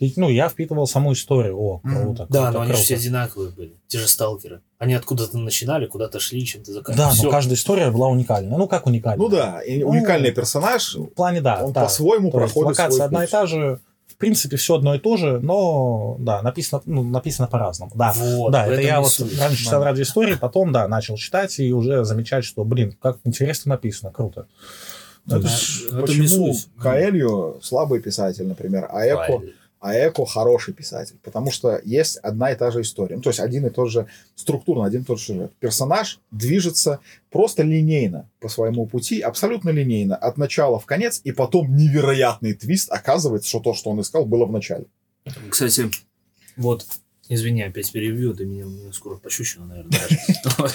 И, Ну, я впитывал саму историю. О, круто. Да, круто, но они же круто. все одинаковые были. Те же сталкеры. Они откуда-то начинали, куда-то шли, чем-то Да, заканчивали. но каждая история была уникальна. Ну, как уникальна? Ну да, и Ну, уникальный персонаж, В плане, да. он да. по-своему То есть проходит локация свой одна и путь. та же. В принципе, все одно и то же, но, да, написано, ну, написано по-разному. Да, Вот, да, это я и вот суть. раньше читал Да. ради истории, потом, да, начал читать и уже замечать, что, блин, как интересно написано, круто. Ну, Это то ж- есть, это не почему. Каэлью слабый писатель, например, а Эко Правильно. А Эко хороший писатель, потому что есть одна и та же история. Ну, то есть один и тот же, структурно один и тот же сюжет. Персонаж движется просто линейно по своему пути, абсолютно линейно, от начала в конец, и потом невероятный твист оказывается, что то, что он искал, было в начале. Кстати, вот, извини, опять перебью, ты меня, меня скоро пощущено, наверное, даже.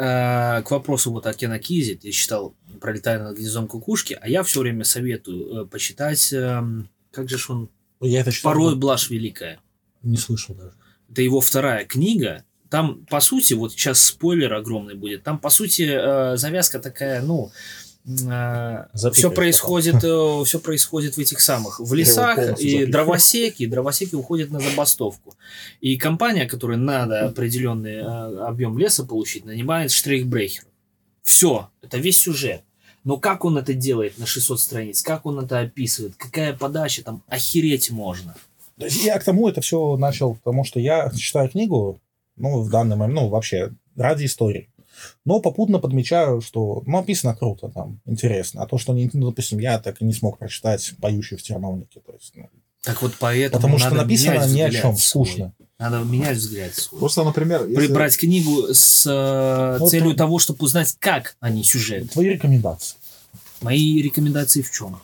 Э, К вопросу вот о Кена Кизе, ты читал «Пролетая над гнездом кукушки», а я все время советую э, почитать, эм, как же ж он, Я это читал, «Порой блажь великая». не слышал даже. Это его вторая книга. Там, по сути, вот сейчас спойлер огромный будет. Там, по сути, э, завязка такая, ну, все Запикаешь происходит, все происходит в этих самых, в лесах, и запикаю. дровосеки, дровосеки уходят на забастовку. И компания, которой надо определенный э, объем леса получить, нанимает штрейхбрехеров. Все, это весь сюжет. Но как он это делает на 600 страниц, как он это описывает, какая подача, там охереть можно. Я к тому это все начал, потому что я читаю книгу, ну, в данный момент, ну, вообще, ради истории. Но попутно подмечаю, что, ну, написано круто, там, интересно. А то, что, не, ну, допустим, я так и не смог прочитать «Поющий в терновнике». То есть, ну, Так вот поэтому потому что надо написано ни о чем, свой. скучно. Надо менять взгляд свой. Просто, например, если- Прибрать книгу с э, Вот целью он. того, чтобы узнать, как они сюжет. Твои рекомендации. Мои рекомендации в чем?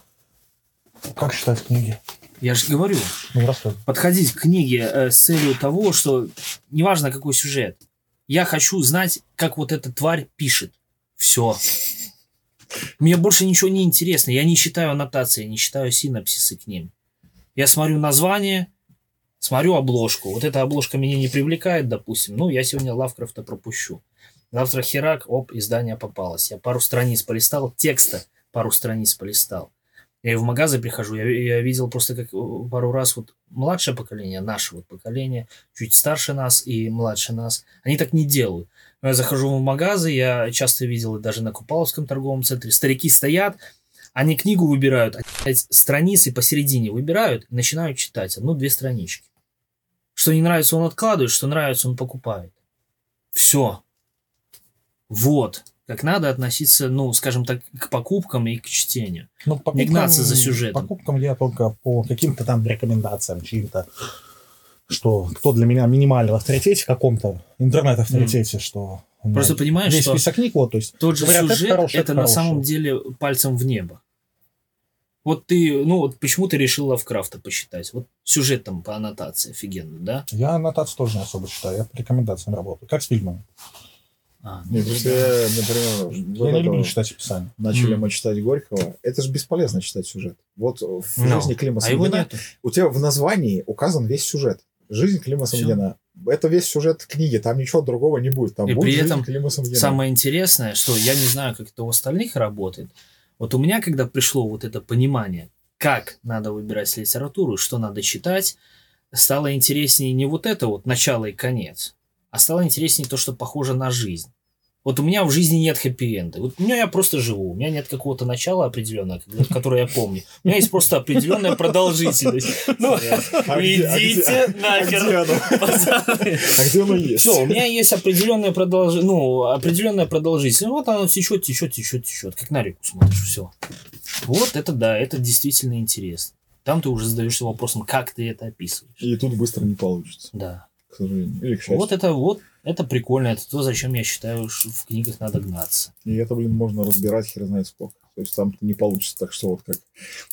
Как читать книги? Я же говорю, Ну, рассказывай. подходить к книге э, с целью того, что неважно какой сюжет, я хочу знать, как вот эта тварь пишет. Все. Мне больше ничего не интересно. Я не читаю аннотации, не читаю синапсисы к ним. Я смотрю название, смотрю обложку. Вот эта обложка меня не привлекает, допустим. Ну, я сегодня Лавкрафта пропущу. Завтра Херак, оп, издание попалось. Я пару страниц полистал, текста пару страниц полистал. Я и в магазы прихожу, я, я видел просто как э, пару раз вот младшее поколение, наше вот поколение, чуть старше нас и младше нас, они так не делают. Я захожу в магазы, я часто видел даже на Купаловском торговом центре, старики стоят, они книгу выбирают, они, страницы посередине выбирают начинают читать одну-две странички. Что не нравится, он откладывает, что нравится, он покупает. Все. Вот. Как надо относиться, ну, скажем так, к покупкам и к чтению. Ну, Не гнаться за сюжетом. Покупкам я только по каким-то там рекомендациям, чьим-то, что кто для меня минимальный в авторитете каком-то, интернет-авторитете, что у меня Просто понимаешь, весь что список книг, вот, то есть тот же говорят, это сюжет, хорошее, это, это на самом деле пальцем в небо. Вот ты, ну вот почему ты решил Лавкрафта посчитать? Вот сюжет там по аннотации офигенно, да? я аннотацию тоже не особо читаю, я по рекомендациям работаю, как с фильмами. А, ну да. я, например, я не люблю читать описание. начали Мгм. мы читать Горького. Это же бесполезно читать сюжет. Вот в Ну, жизни Клима А Самгина нету. у тебя в названии указан весь сюжет. Жизнь Клима Всё. Самгина. Это весь сюжет книги, там ничего другого не будет. Там И будет при этом Клима Самгина. Самое интересное, что я не знаю, как это у остальных работает. Вот у меня, когда пришло вот это понимание, как надо выбирать литературу, что надо читать, стало интереснее не вот это вот начало и конец, а стало интереснее то, что похоже на жизнь. Вот у меня в жизни нет хэппи-энда. Вот у меня я просто живу. У меня нет какого-то начала определенного, которое я помню. У меня есть просто определенная продолжительность. Ну, А где- а где- идите а нахер. А где оно есть? Все, у меня есть определенная продолжительность, ну, определенная продолжительность. Вот оно течет, течет, течет, течет, как на реку смотришь, все. Вот это да, это действительно интересно. Там ты уже задаешься вопросом, как ты это описываешь. И тут быстро не получится, Да. К сожалению. Или к счастью. Вот это вот, это прикольно, это то, зачем я считаю, что в книгах надо гнаться. И это, блин, можно разбирать хер знает сколько. То есть там не получится так, что вот как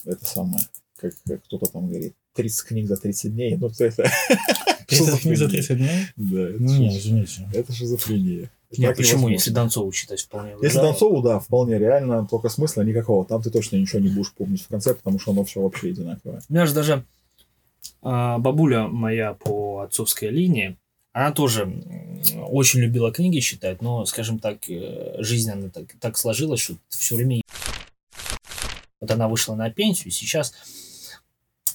это самое, как, как кто-то там говорит, 30 книг за 30 дней. Ну, это... это 30 книг за шизофрения. 30 дней? Да, Ну, не, извините. это шизофрения. Не, Так почему, невозможно. если Донцову читать вполне Если да. Донцову, да, вполне реально, только смысла никакого. Там ты точно ничего не будешь помнить в конце, потому что оно все вообще одинаковое. У меня же даже а, бабуля моя по отцовской линии, она тоже очень любила книги читать, но, скажем так, э, жизнь она так, так сложилась, что все время... Вот она вышла на пенсию, сейчас,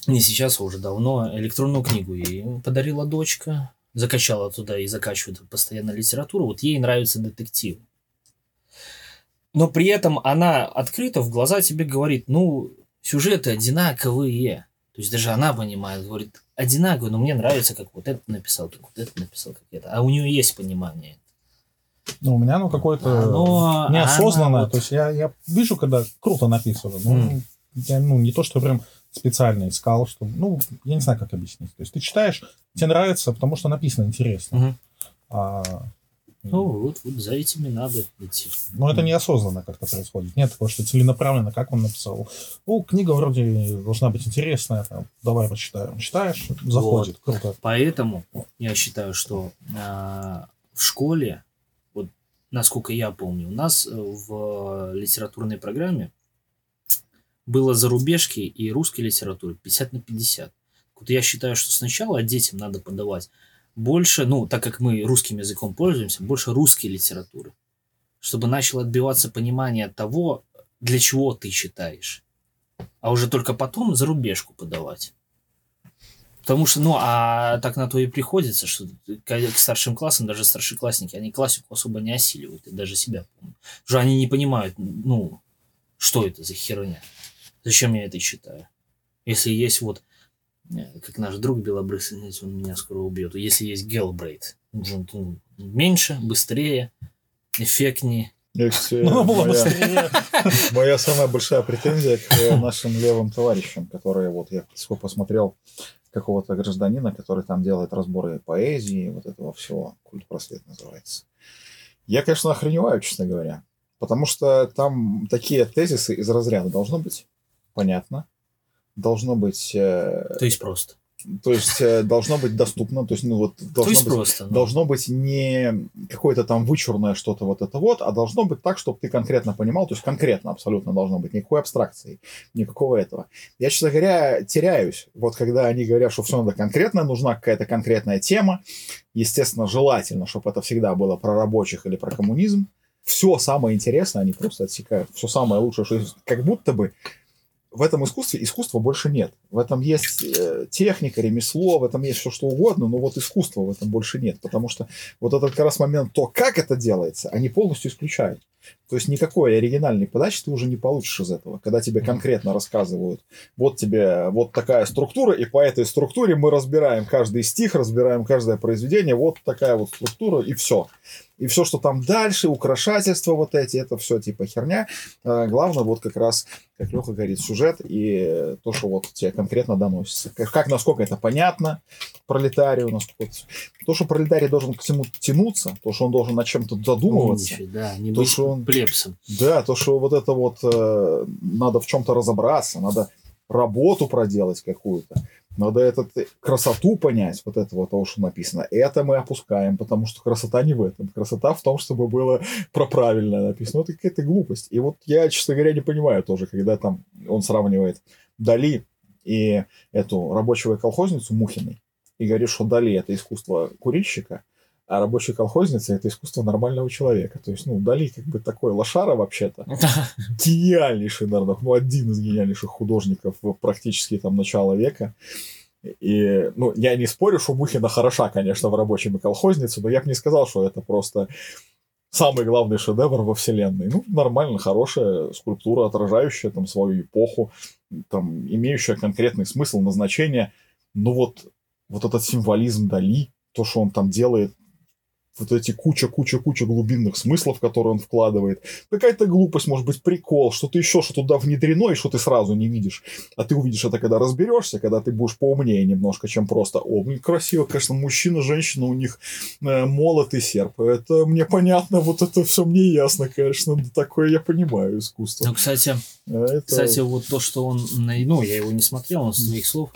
не сейчас, а уже давно, электронную книгу ей подарила дочка, закачала туда и закачивает постоянно литературу. Вот ей нравятся детективы. Но при этом она открыто в глаза тебе говорит, ну, сюжеты одинаковые. То есть даже она понимает, говорит, одинаковые, но мне нравится, как вот это написал, как вот это написал, как это. А у нее есть понимание. Ну, у меня оно какое-то Оно- неосознанное. оно То есть я, я вижу, когда круто написано. Ну, М. я, ну, не то, что прям специально искал, что... Ну, я не знаю, как объяснить. То есть ты читаешь, тебе нравится, потому что написано интересно. Мгм. А, Ну, вот, вот за этими надо идти. но это неосознанно как-то происходит. Нет такого, что целенаправленно, как он написал. Ну, книга вроде должна быть интересная, там, давай почитаем. Читаешь, заходит, круто. Поэтому я считаю, что а, в школе, вот насколько я помню, у нас э, в литературной программе было зарубежки и русской литературы 50 на 50. Вот я считаю, что сначала детям надо подавать больше, ну, так как мы русским языком пользуемся, больше русской литературы, чтобы начало отбиваться понимание того, для чего ты читаешь, а уже только потом зарубежку подавать. Потому что, ну, а так на то и приходится, что к, старшим классам, даже старшеклассники, они классику особо не осиливают, и даже себя помню. Уже они не понимают, ну, что это за херня, зачем я это читаю. Если есть вот, как наш друг Белобрысый, знаете, он меня скоро убьет, если есть Гелбрейт, нужен ну, меньше, быстрее, эффектнее. Я, кстати, Ну, моя- быстрее. Моя самая большая претензия к э, нашим левым товарищам, которые вот я сколько посмотрел какого-то гражданина, который там делает разборы поэзии, вот этого всего, культ просвет называется. Я, конечно, охреневаю, честно говоря. Потому что там такие тезисы из разряда должно быть понятно, должно быть, э, То есть просто. то есть э, должно быть доступно, то есть ну вот То должно есть быть просто. ну. должно быть не какое-то там вычурное что-то вот это вот, а должно быть так, чтобы ты конкретно понимал, то есть конкретно абсолютно должно быть, никакой абстракции, никакого этого. Я, честно говоря, теряюсь, вот когда они говорят, что все надо конкретно, нужна какая-то конкретная тема, естественно, желательно, чтобы это всегда было про рабочих или про коммунизм, все самое интересное они просто отсекают, все самое лучшее, что как будто бы в этом искусстве искусства больше нет. В этом есть э, техника, ремесло, в этом есть все что угодно, но вот искусства в этом больше нет. Потому что вот этот как раз момент, то, как это делается, они полностью исключают. То есть никакой оригинальной подачи ты уже не получишь из этого, когда тебе конкретно рассказывают, вот тебе вот такая структура, и по этой структуре мы разбираем каждый стих, разбираем каждое произведение, вот такая вот структура, и все. И все, что там дальше, украшательства вот эти, это все типа херня. А, главное вот как раз, как Леха говорит, сюжет и то, что вот тебе конкретно доносится. Как, как насколько это понятно пролетарию, насколько... То, что пролетарий должен к всему тянуться, то, что он должен над чем-то задумываться. Умничать, да, не То, быть что он- плебсом. Да, то, что вот это вот э, надо в чем-то разобраться, надо работу проделать какую-то, надо этот, э, красоту понять, вот этого того, что написано. Это мы опускаем, потому что красота не в этом. Красота в том, чтобы было про правильно написано. Вот какая-то глупость. И вот я, честно говоря, не понимаю тоже, когда там он сравнивает Дали и эту рабочую колхозницу Мухиной, и говорит, что Дали это искусство курильщика, а рабочая колхозница это искусство нормального человека. То есть, ну, Дали как бы такой лошара вообще-то. Гениальнейший, наверное, ну, один из гениальнейших художников практически там начала века. И, ну, я не спорю, что Мухина хороша, конечно, в рабочем и колхознице, но я бы не сказал, что это просто самый главный шедевр во вселенной. Ну, нормально, хорошая скульптура, отражающая там свою эпоху, там, имеющая конкретный смысл, назначение. Но вот, вот этот символизм Дали, то, что он там делает, вот эти куча-куча-куча глубинных смыслов, которые он вкладывает. Какая-то глупость, может быть, прикол, что-то еще, что туда внедрено, и что ты сразу не видишь. А ты увидишь это, когда разберешься, когда ты будешь поумнее немножко, чем просто, о, ну, красиво, конечно, мужчина, женщина, у них э, молот и серп. Это мне понятно, вот это все мне ясно, конечно. Такое я понимаю искусство. Ну, кстати, А это- Кстати, вот то, что он, ну, я его не смотрел, но с твоих слов,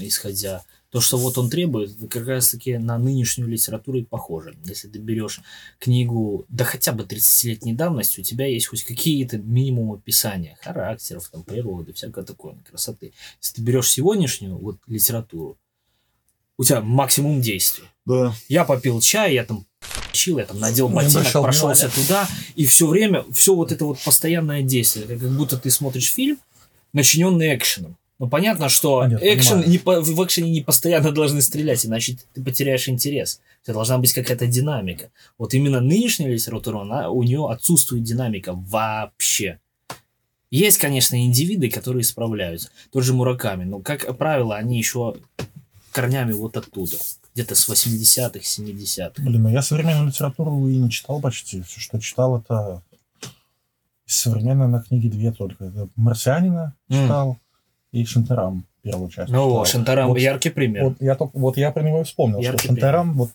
исходя, то, что вот он требует, как раз таки на нынешнюю литературу и похоже. Если ты берешь книгу, да хотя бы 30-летней давности, у тебя есть хоть какие-то минимум описания характеров, там, природы, всякое такое, красоты. Если ты берешь сегодняшнюю вот литературу, у тебя максимум действий. Да. Я попил чай, я там чил, я там надел ботинок, прошелся туда, и все время, все вот это вот постоянное действие, как будто ты смотришь фильм, начиненный экшеном. Ну, понятно, что Понятно, экшен понимаю. не по- в экшене не постоянно должны стрелять, иначе ты потеряешь интерес. У тебя должна быть какая-то динамика. Вот именно нынешняя литература, она, у нее отсутствует динамика вообще. Есть, конечно, индивиды, которые справляются. Тот же Мураками. Но, как правило, они еще корнями вот оттуда. Где-то с 80-х, 70-х. Блин, ну я современную литературу и не читал почти. Все, что читал, это из современной на книги две только. Это «Марсианина» читал и «Шантерам» первую часть Ну, читал. Шантарам Вот- яркий пример. Вот я, только, вот я про него и вспомнил, Яркий что Шантерам, вот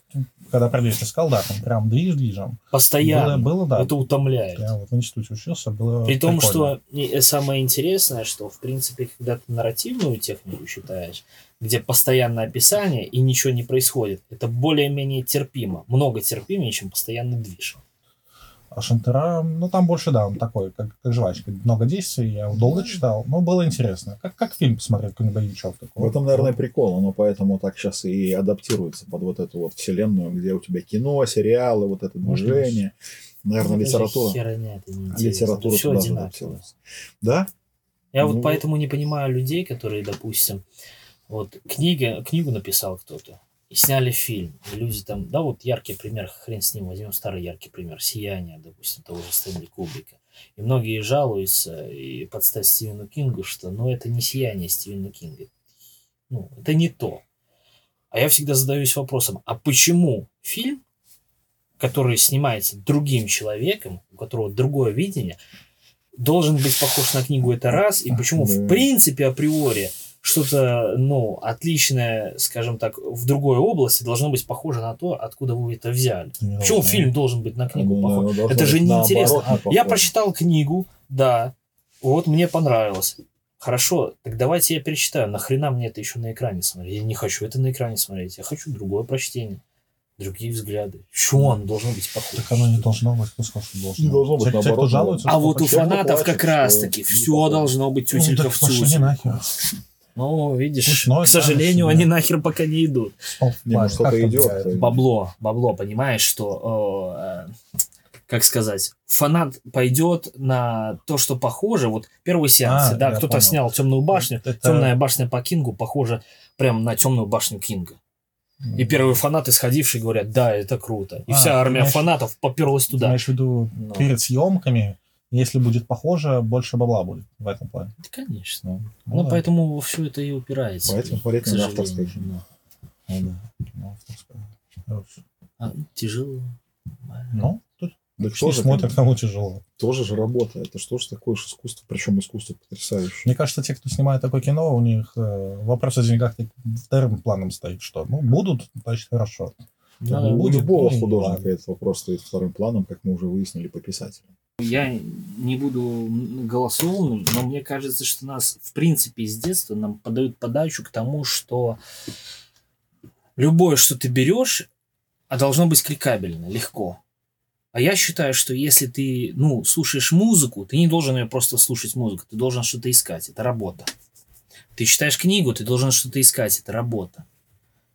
когда про вещь искал, да, там прям движ-движем. Постоянно. Было, было, да. Это утомляет. Я вот в институте учился, было При том, прикольно. что и самое интересное, что, в принципе, когда ты нарративную технику считаешь, где постоянное описание и ничего не происходит, это более-менее терпимо. Много терпимее, чем постоянный движ. А Шантера, ну там больше, да, он такой, как, как жвачка. Много действий, я его долго читал, но было интересно. Как, как фильм посмотреть, какой-нибудь боевичок такой. В этом, наверное, прикол. Оно поэтому так сейчас и адаптируется под вот эту вот вселенную, где у тебя кино, сериалы, вот это Может, движение. Наверное, Ну, это литература. Херня, это. Литература Все туда адаптируется. Да? Я Ну, вот поэтому не понимаю людей, которые, допустим, вот книга, книгу написал кто-то, и сняли фильм. И люди там, да, вот яркий пример, хрен с ним, возьмем старый яркий пример, «Сияние», допустим, того же Стэнли Кубрика. И многие жалуются и подстать Стивену Кингу, что ну это не «Сияние» Стивена Кинга. Ну, это не то. А я всегда задаюсь вопросом, а почему фильм, который снимается другим человеком, у которого другое видение, должен быть похож на книгу это раз, и почему в принципе априори что-то, ну, отличное, скажем так, в другой области должно быть похоже на то, откуда вы это взяли. Не Почему должно. фильм должен быть на книгу Ну, похож? должно Это же неинтересно. наоборот не Я прочитал книгу, да, вот мне понравилось. Хорошо, так давайте я перечитаю. Нахрена мне это еще на экране смотреть? Я не хочу это на экране смотреть. Я хочу другое прочтение, другие взгляды. Чего оно должно быть похоже? Так оно не должно быть, кто сказал, что должно Не должно быть, кто наоборот, жалуется, А вот у фанатов плачет, как раз что таки не все должно быть Ну, тютелька так в нахер. Ну, видишь, Пусть ноет, к сожалению, да, они да. нахер пока не идут. О, ладно, как идет. Бабло, бабло, понимаешь, что, э, как сказать, фанат пойдет на то, что похоже. Вот первый сеанс, А, да, кто-то понял. снял темную башню. Это- Темная башня по Кингу похожа прям на темную башню Кинга. И первые фанаты, сходившие, говорят, да, это круто. И А, вся ты армия имеешь- фанатов поперлась Ты туда. имеешь в виду Ну. перед съемками, если будет похоже, больше бабла будет в этом плане. Да, конечно. Ну, Ну, да. поэтому во все это и упирается. Поэтому поэтому сожалению. авторское кино. Ну, да. Ну, авторское. Хорошо. а, тяжело. Ну, тут Да все тоже, смотрят, кому тяжело. тоже же работа. Это что ж такое ж искусство? Причем искусство потрясающее. Мне кажется, те, кто снимает такое кино, у них э, вопрос о деньгах вторым планом стоит, что ну, будут, значит, хорошо. Надо- у будет, любого ну художника ладно. этот вопрос стоит вторым планом, как мы уже выяснили по писателям. Я не буду голословным, но мне кажется, что нас, в принципе, с детства нам подают подачу к тому, что любое, что ты берешь, а должно быть кликабельно, легко. А я считаю, что если ты, ну, слушаешь музыку, ты не должен ее просто слушать музыку, ты должен что-то искать, это работа. Ты читаешь книгу, ты должен что-то искать, это работа.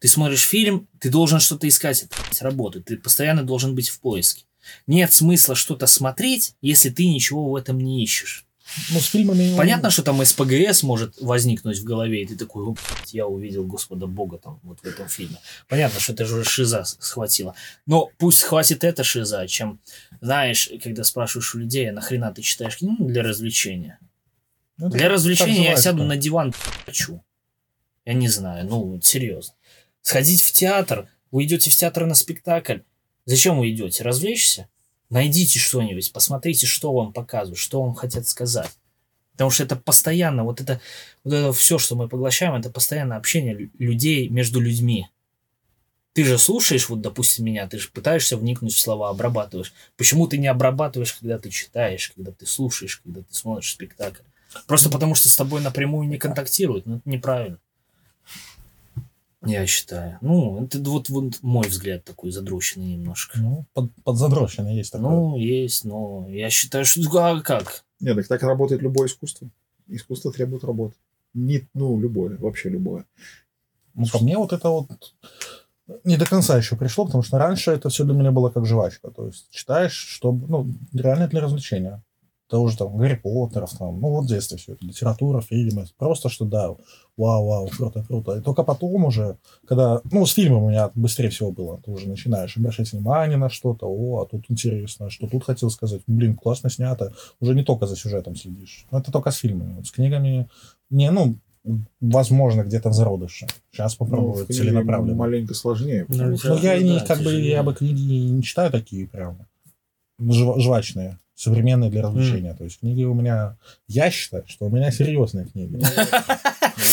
Ты смотришь фильм, ты должен что-то искать, это работа. Ты постоянно должен быть в поиске. Нет смысла что-то смотреть, если ты ничего в этом не ищешь. Ну, с фильмами... Понятно, что там СПГС может возникнуть в голове, и ты такой, «О, блядь, я увидел Господа Бога там вот в этом фильме. Понятно, что это же шиза схватила. Но пусть хватит эта шиза, чем, знаешь, когда спрашиваешь у людей, а нахрена ты читаешь книгу Ну, для развлечения? Ну, Для развлечения я сяду на диван, хочу. Я не знаю, ну, серьезно. Сходить в театр, вы идете в театр на спектакль. Зачем вы идете? Развлечься? Найдите что-нибудь, посмотрите, что вам показывают, что вам хотят сказать. Потому что это постоянно, вот это, вот это все, что мы поглощаем, это постоянное общение лю- людей между людьми. Ты же слушаешь, вот, допустим, меня, ты же пытаешься вникнуть в слова, обрабатываешь. Почему ты не обрабатываешь, когда ты читаешь, когда ты слушаешь, когда ты смотришь спектакль? Просто потому, что с тобой напрямую не контактируют. Ну, это неправильно. Я считаю. Ну, это вот, вот мой взгляд такой задрущенный немножко. Ну, под, подзадрощено есть такое. Ну, есть, но я считаю, что... А как? Нет, так так работает любое искусство. Искусство требует работы. Не, ну, любое, вообще любое. Ну, по мне вот это вот не до конца еще пришло, потому что раньше это все для меня было как жвачка. То есть читаешь, чтобы, ну, реально для развлечения. Того же там Гарри Поттеров, там, ну, вот в детстве все это, литература, фильмы. Просто что да, вау, вау, круто, круто. И только потом уже, когда, ну, с фильмом у меня быстрее всего было, ты уже начинаешь обращать внимание на что-то, о, а тут интересно, что тут хотел сказать, блин, классно снято. Уже не только за сюжетом следишь. Но это только с фильмами. Вот с книгами, не, ну, возможно, где-то в зародыше. Сейчас Ну, попробую книге целенаправленно. маленько сложнее. Ну, Ну, я да, как к бы, я бы книги не читаю такие прям жва- жвачные, современные для развлечения. То есть книги у меня... Я считаю, что у меня серьезные книги.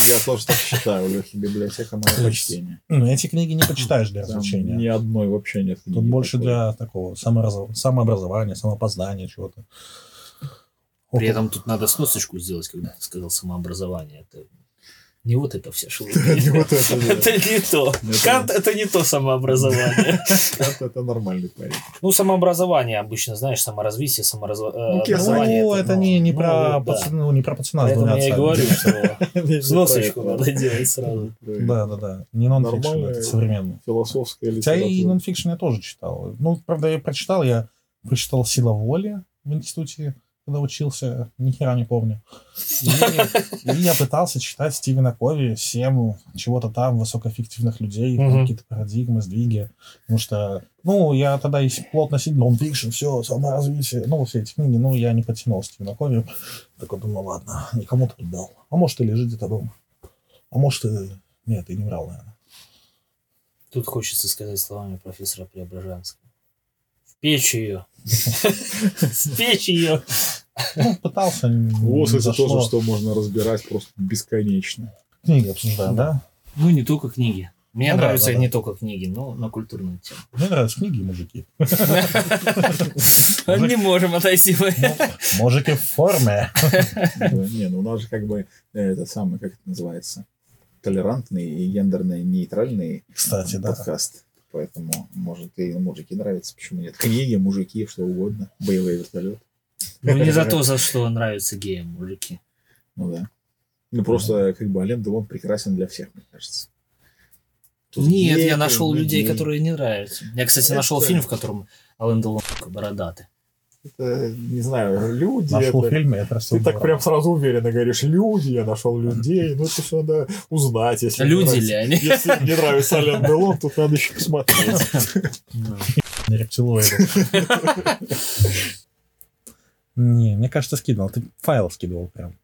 Я тоже так считаю. У Лехи библиотека мое То есть почтение. Ну, эти книги не почитаешь для развлечения. ни одной вообще нет Тут больше для такого самообразования, самопознания чего-то. При этом тут надо сносочку сделать, когда ты сказал самообразование. Это не вот это. Не вот это, не то. Кант это не то самообразование. Кант это нормальный парень. Ну, самообразование обычно, знаешь, саморазвитие, самообразование. Ну, это не, не, про пацана, ну, не про пацана с двумя я и говорю, что сносочку надо делать сразу. Да, да, да. Не нонфикшн, это современный. Философская Хотя и литература. нонфикшн я тоже читал. Ну, правда, я прочитал, я прочитал «Сила воли» в институте, когда учился, ни хера не помню. И, и я пытался читать Стивена Кови, Сему, чего-то там, высокоэффективных людей, Мгм. какие-то парадигмы, сдвиги. Потому что, ну, я тогда и плотно сидел, нонфикшн, все, саморазвитие, ну, все эти книги, ну, я не потянул Стивена Кови. Такой думаю, ладно, никому-то дал. А может, и лежит где-то дома. А может, и... Нет, и не врал, наверное. Тут хочется сказать словами профессора Преображенского. Печь ее. В печь ее. Ну, пытался, не Вот это тоже, что можно разбирать просто бесконечно. Книги обсуждаем, да? Ну, не только книги. Мне Ну да, нравятся да, да. не только книги, но на культурную тему. Мне нравятся книги и мужики. Не можем отойти мы. Мужики в форме. Да, Не, ну у нас же как бы э, это самый, как это называется, толерантный и гендерно нейтральный Кстати, да. подкаст. Поэтому, может, и мужики нравятся, почему нет. Книги, мужики, что угодно. Боевые вертолеты. Ну, не за то, за что нравятся геям, мужики. Ну да. Ну просто как бы Ален Делон прекрасен для всех, мне кажется. Тут Нет, гей, я нашел людей, гей. которые не нравятся. Я, кстати, Это- нашел фильм, в котором Ален Делон бородатый. Это, не знаю, люди. Нашел это- фильм, я просто... Ты так прям сразу уверенно говоришь, люди, я нашел людей. Ну, это же надо узнать, если Люди ли они? Если не нравится Ален Делон, тут надо еще посмотреть. рептилоиды. Не, мне кажется, скидывал. Ты файл скидывал прям.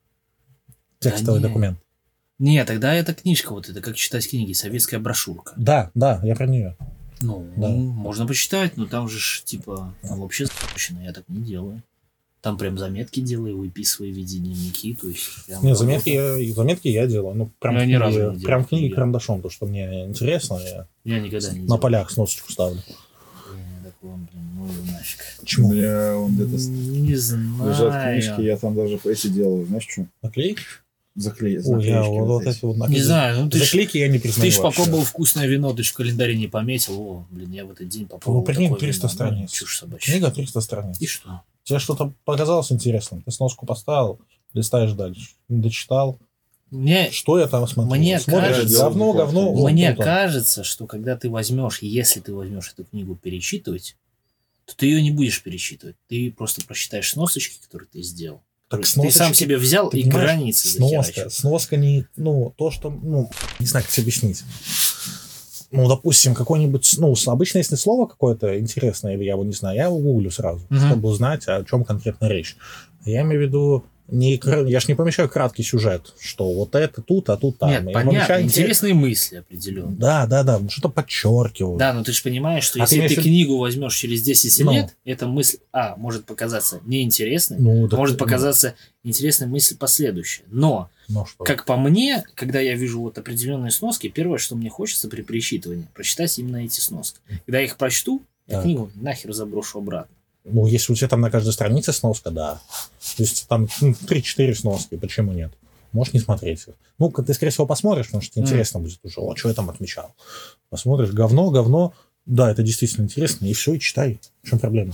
Текстовый документ. Не, тогда это книжка вот это, как читать книги, советская брошюрка. Да, да, я про нее. Ну, Да. можно почитать, но там же ж, типа, там вообще запущено, я так не делаю. Там прям заметки делаю, выписываю в виде дневники, то есть прям Не, заметки я, заметки я делаю. Ну, прям, Я в ни разу не делал. прям в книге Я- карандашом, то, что мне интересно, я Я никогда не на делал. полях сносочку ставлю. Я такой, блин, ну нафиг. Мне он где-то Не знаю. лежат книжки, я там даже эти делаю, знаешь что? Наклейки? Заклеить. Ой, я вот, вот эти вот Не знаю, ну ты ж, Заклейки я не ты признаю ж вообще. попробовал вкусное вино, ты ж в календаре не пометил. О, блин, я в этот день попробовал Ну, прикинь, такое 300 вино. Страниц. Чушь собачья. Книга 300 страниц. И что? Тебе что-то показалось интересным, ты сноску поставил, листаешь дальше. Не дочитал. Мне, Что я там смотрю? Мне Смотришь, кажется- говно, говно. вот мне тут он. кажется, что когда ты возьмешь, если ты возьмешь эту книгу перечитывать, то ты ее не будешь перечитывать. Ты просто прочитаешь сносочки, которые ты сделал. Так ты сносочки- сам себе взял ты и границы Сноска. Сноска не, ну, то, что, ну, не знаю, как тебе объяснить. Ну, допустим, какой-нибудь, ну, обычно, если слово какое-то интересное, или я его не знаю, я его гуглю сразу, Мгм. чтобы узнать, о чем конкретно речь. Я имею в виду, не, я ж не помещаю краткий сюжет, что вот это тут, а тут там. Нет, Я понятно, помещаю интерес- интересные мысли определенно. Да, да, да, что-то подчеркиваю. Да, но ты же понимаешь, что А ты если имеешь ты виду- книгу возьмешь через 10 Ну. лет, эта мысль, а, может показаться неинтересной, Ну, так- может показаться интересной мысль последующая. Но, Ну, что? как по мне, когда я вижу вот определенные сноски, первое, что мне хочется при перечитывании, прочитать именно эти сноски. Когда я их прочту, я Так. книгу нахер заброшу обратно. Ну, если у тебя там на каждой странице сноска, да. То есть там ну, 3-4 сноски, почему нет? Можешь не смотреть их. Ну, ты, скорее всего, посмотришь, потому что Мгм. интересно будет уже. О, что я там отмечал. Посмотришь, говно, говно. Да, это действительно интересно. И все, и читай. В чем проблема?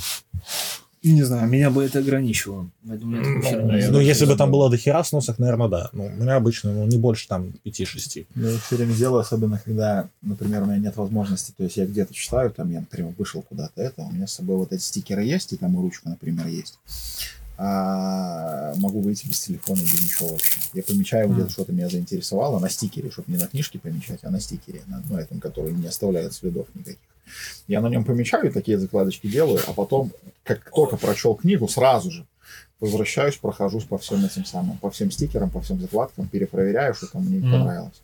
Не знаю, меня бы это ограничивало. Поэтому я такой хер не Ну, ну, если бы там было до хера сносок, наверное, да. Ну, у меня обычно ну, не больше там 5-6. Ну, я все время делаю, особенно когда, например, у меня нет возможности, то есть я где-то читаю, там я, например, вышел куда-то это, у меня с собой вот эти стикеры есть, и там и ручка, например, есть. А могу выйти без телефона, без ничего вообще. Я помечаю, где-то что-то меня заинтересовало на стикере, чтобы не на книжке помечать, а на стикере, на ну, этом, который не оставляет следов никаких. Я на нем помечаю, такие закладочки делаю, а потом, как только прочел книгу, сразу же возвращаюсь, прохожусь по всем этим самым, по всем стикерам, по всем закладкам, перепроверяю, что там мне не Мгм. понравилось.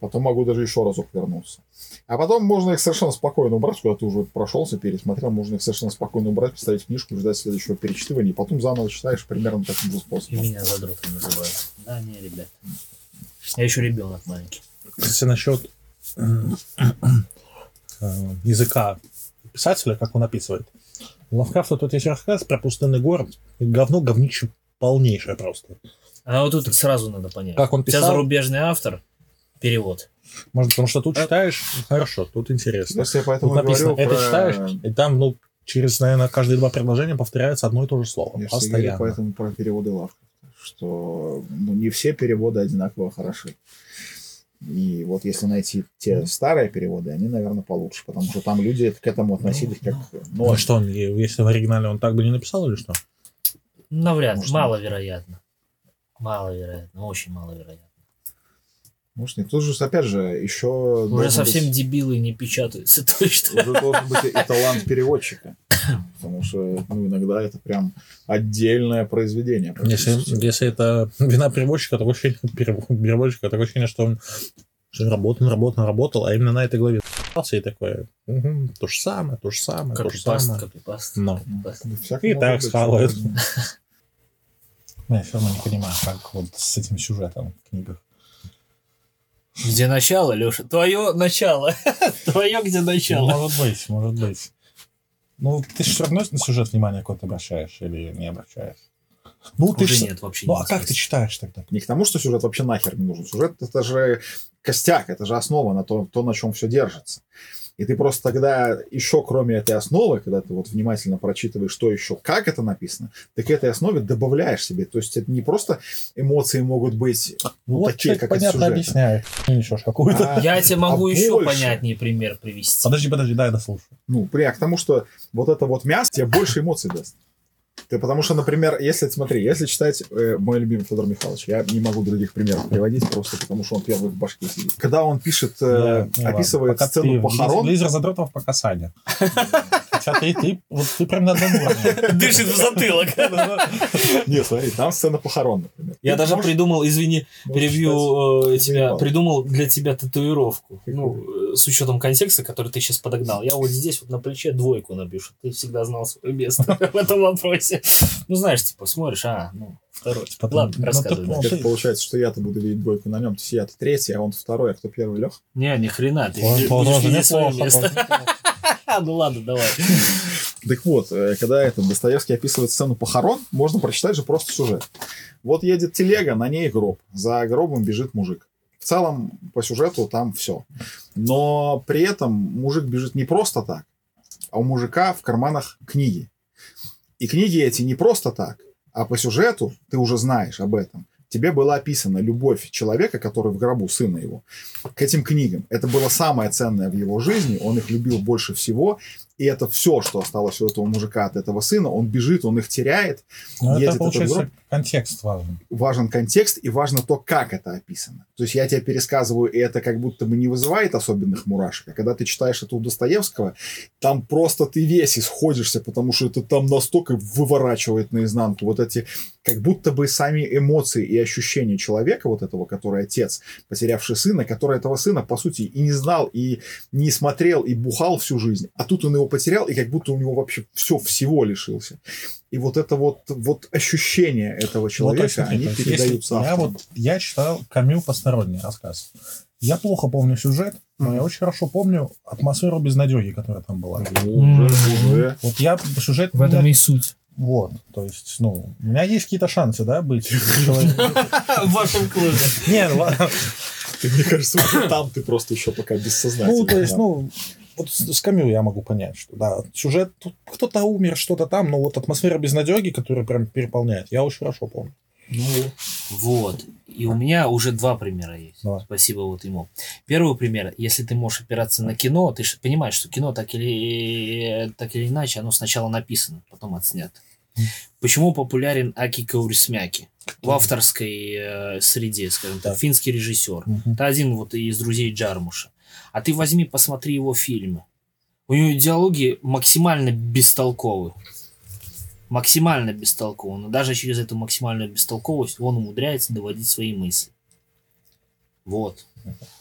Потом могу даже еще разок вернуться. А потом можно их совершенно спокойно убрать, куда ты уже прошелся, пересмотрел, можно их совершенно спокойно убрать, поставить книжку, ждать следующего перечитывания, и потом заново читаешь примерно таким же И способом. меня задротом называют. Да, не, ребят. Я еще ребенок маленький. Кстати, насчет э, языка писателя, как он описывает. У Лавкрафта тут есть рассказ про пустынный город. И говно говнище полнейшее просто. А вот тут сразу надо понять. Как он У тебя писал, зарубежный автор, перевод. может, потому что Э, тут читаешь, хорошо, тут интересно. Если я поэтому Тут написано, говорю это про- читаешь, и там, ну, через, наверное, каждые два предложения повторяется одно и то же слово. Я всегда говорю постоянно. поэтому про переводы Лавкрафта, что ну, не все переводы одинаково хороши. И вот если найти те старые переводы, они, наверное, получше, потому что там люди к этому относились как... Ну, Ну, что он, если в оригинале он так бы не написал или что? Навряд. Может, Маловероятно. Маловероятно. Очень маловероятно. Может, нет. Тут же, опять же, еще... Уже совсем быть- дебилы не печатаются точно. Уже должен быть и талант переводчика. Потому что ну, иногда это прям отдельное произведение. Если, если это вина переводчика, такое ощущение, перев- переводчика, такое ощущение, что он работал, работал, работал, а именно на этой главе и такое, «Мгм, то же самое, то же самое, то же Копипаст, самое. копипаст. Ну. копипаст. И так схавают. Я все равно не понимаю, как вот с этим сюжетом в книгах. Где начало, Леша? Твое начало. Твое где начало? Может быть, может быть. Ну, ты же все равно на сюжет внимание какое-то обращаешь или не обращаешь? Ну, ты Уже ж- нет вообще Ну, не а как ты читаешь тогда? Не к тому, что сюжет вообще нахер не нужен. Сюжет это же костяк, это же основа на то, то на чем все держится. И ты просто тогда еще кроме этой основы, когда ты вот внимательно прочитываешь, что еще, как это написано, ты к этой основе добавляешь себе. То есть это не просто эмоции могут быть ну, вот такие, как понятно сюжета. объясняешь. Не несешь какую-то. А, Я тебе могу а еще больше? понятнее пример привести. Подожди, подожди, дай я дослушаю. Ну, при, а к тому, что вот это вот мясо тебе больше эмоций даст. Ты потому что, например, если, смотри, если читать э, мой любимый Федор Михайлович, я не могу других примеров приводить, просто потому что он первый в башке сидит. Когда он пишет, э, не, описывает ладно. Пока сцену ты похорон, Лизер задротов по касанию. Хотя ты, ты, вот ты прям на одном уровне. Дышит в затылок. не, смотри, там сцена похорон, например. Я даже придумал, извини, перебью э, тебя, придумал для тебя татуировку. Ну, э, с учетом контекста, который ты сейчас подогнал. Я вот здесь вот на плече двойку чтобы ты всегда знал свое место в этом вопросе. Ну, знаешь, типа, смотришь, а, ну, второй. Потом- Ладно, рассказывай. ну, ты- получается, что я-то буду видеть двойку на нем, то есть я-то третий, а он второй, а кто первый, Лех? Не, ни хрена, ты Он будешь видеть свое место. Ну ладно, давай. Так вот, э, когда этот Достоевский описывает сцену похорон, можно прочитать же просто сюжет. Вот едет телега, на ней гроб. За гробом бежит мужик. В целом, по сюжету там все. Но при этом мужик бежит не просто так, а у мужика в карманах книги. И книги эти не просто так, а по сюжету, ты уже знаешь об этом, тебе была описана любовь человека, который в гробу, сына его, к этим книгам. Это было самое ценное в его жизни, он их любил больше всего, и это все, что осталось у этого мужика от этого сына, он бежит, он их теряет, Ну, едет это, этот получается, гроб. контекст важен. важен контекст и важно то, как это описано. То есть я тебе пересказываю, и это как будто бы не вызывает особенных мурашек. А когда ты читаешь это у Достоевского, там просто ты весь исходишься, потому что это там настолько выворачивает наизнанку вот эти, как будто бы сами эмоции и ощущения человека, вот этого, который отец, потерявший сына, который этого сына, по сути, и не знал, и не смотрел, и бухал всю жизнь. А тут он его потерял, и как будто у него вообще все всего лишился. И вот это вот, вот ощущение этого человека, то есть, смотри, они есть, передаются если я вот я читал Камю посторонний рассказ. Я плохо помню сюжет, но я очень хорошо помню атмосферу безнадеги, которая там была. Ну, Уже, уже. Вот я сюжет В этом меня- и суть. вот, то есть, ну, у меня есть какие-то шансы, да, быть человеком. В вашем клубе. Не, ну, ладно. Ты, мне кажется, там ты просто еще пока бессознательно. ну, то есть, ну, вот с с Камю я могу понять, что, да, сюжет, кто-то умер, что-то там, но вот атмосфера безнадеги, которая прям переполняет, я очень хорошо помню. Ну, Вот. И у меня уже два примера есть. Давай. Спасибо вот ему. Первый пример. Если ты можешь опираться на кино, ты же понимаешь, что кино так или, так или иначе, оно сначала написано, потом отснято. Почему популярен Аки Каурисмяки в авторской э, среде, скажем так, Так. финский режиссер? Мгм. Это один вот из друзей Джармуша. А ты возьми, посмотри его фильмы. У него диалоги максимально бестолковы. Максимально бестолковы. Но даже через эту максимальную бестолковость он умудряется доводить свои мысли. Вот.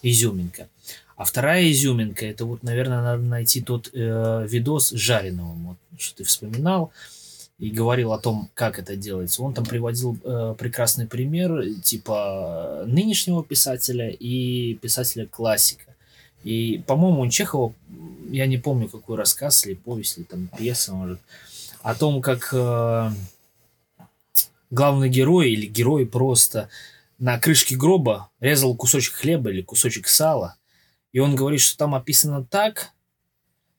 Изюминка. А вторая изюминка, это вот, наверное, надо найти тот э, видос с Жареновым, вот, что ты вспоминал, и говорил о том, как это делается. Он там приводил э, прекрасный пример, типа э, нынешнего писателя и писателя-классика. И, по-моему, у Чехова, я не помню, какой рассказ или повесть, или там пьеса, может, о том, как э, главный герой или герой просто на крышке гроба резал кусочек хлеба или кусочек сала, и он говорит, что там описано так,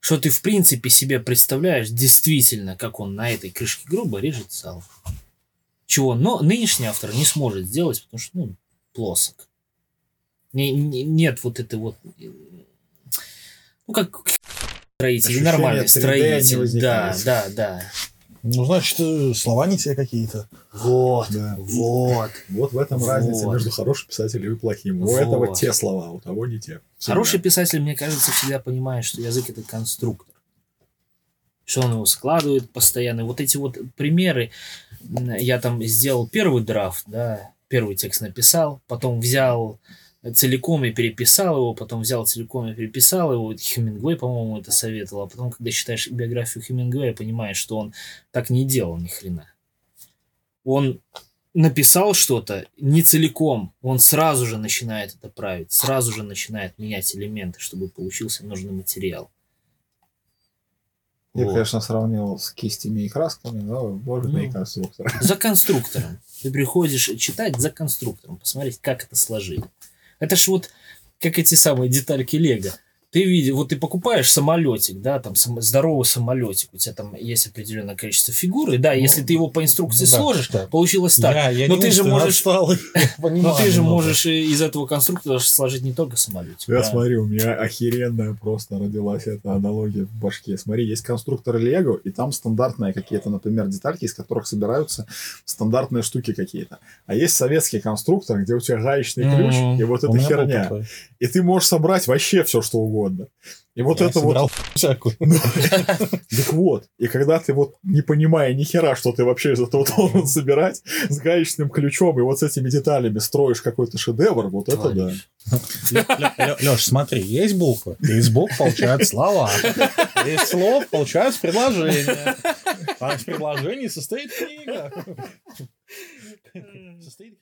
что ты в принципе себе представляешь действительно, как он на этой крышке гроба режет сало. Чего но нынешний автор не сможет сделать, потому что, ну, плосок. Не- не- нет вот этой вот... Ну, как строитель, Ощущение нормальный 3D не строитель. Да, да, да. Ну, значит, э, слова не те какие-то. Вот, Да. вот. Вот в этом Вот. разница между хорошим писателем и плохим. У Вот. этого те слова, у того не те. Всегда. Хороший писатель, мне кажется, всегда понимает, что язык это конструктор. Что он его складывает постоянно. Вот эти вот примеры. Я там сделал первый драфт, да, первый текст написал, потом взял целиком и переписал его, потом взял целиком и переписал его. Хемингуэй, по-моему, это советовал. А потом, когда читаешь биографию Хемингуэя, понимаешь, что он так не делал ни хрена. Он написал что-то не целиком, он сразу же начинает это править, сразу же начинает менять элементы, чтобы получился нужный материал. Я, Вот. конечно, сравнил с кистями и красками, но может Ну. и конструктор. За конструктором. Ты приходишь читать за конструктором, посмотреть, как это сложили. Это ж вот как эти самые детальки Лего. Ты видишь, вот ты покупаешь самолетик, да, там сам- здоровый самолетик, у тебя там есть определенное количество фигур, и да, если ты его по инструкции Ну да, сложишь, да. получилось так. Я, я Но ты же можешь- Но ты же можешь из этого конструктора сложить не только самолетик. Я смотрю, у меня охеренная просто родилась эта аналогия в башке. Смотри, есть конструктор Лего, и там стандартные какие-то, например, детальки, из которых собираются стандартные штуки какие-то. А есть советский конструктор, где у тебя гаечный ключ, Мгм. и вот эта херня. И ты можешь собрать вообще все, что угодно. И вот Я это вот всякую. Так вот, и когда ты вот не понимая ни хера, что ты вообще из этого должен собирать, с гаечным ключом и вот с этими деталями строишь какой-то шедевр, вот это да. Леш, смотри, есть буквы, из букв получаются слова, из слов получаются предложения, а из предложений состоит книга. Состоит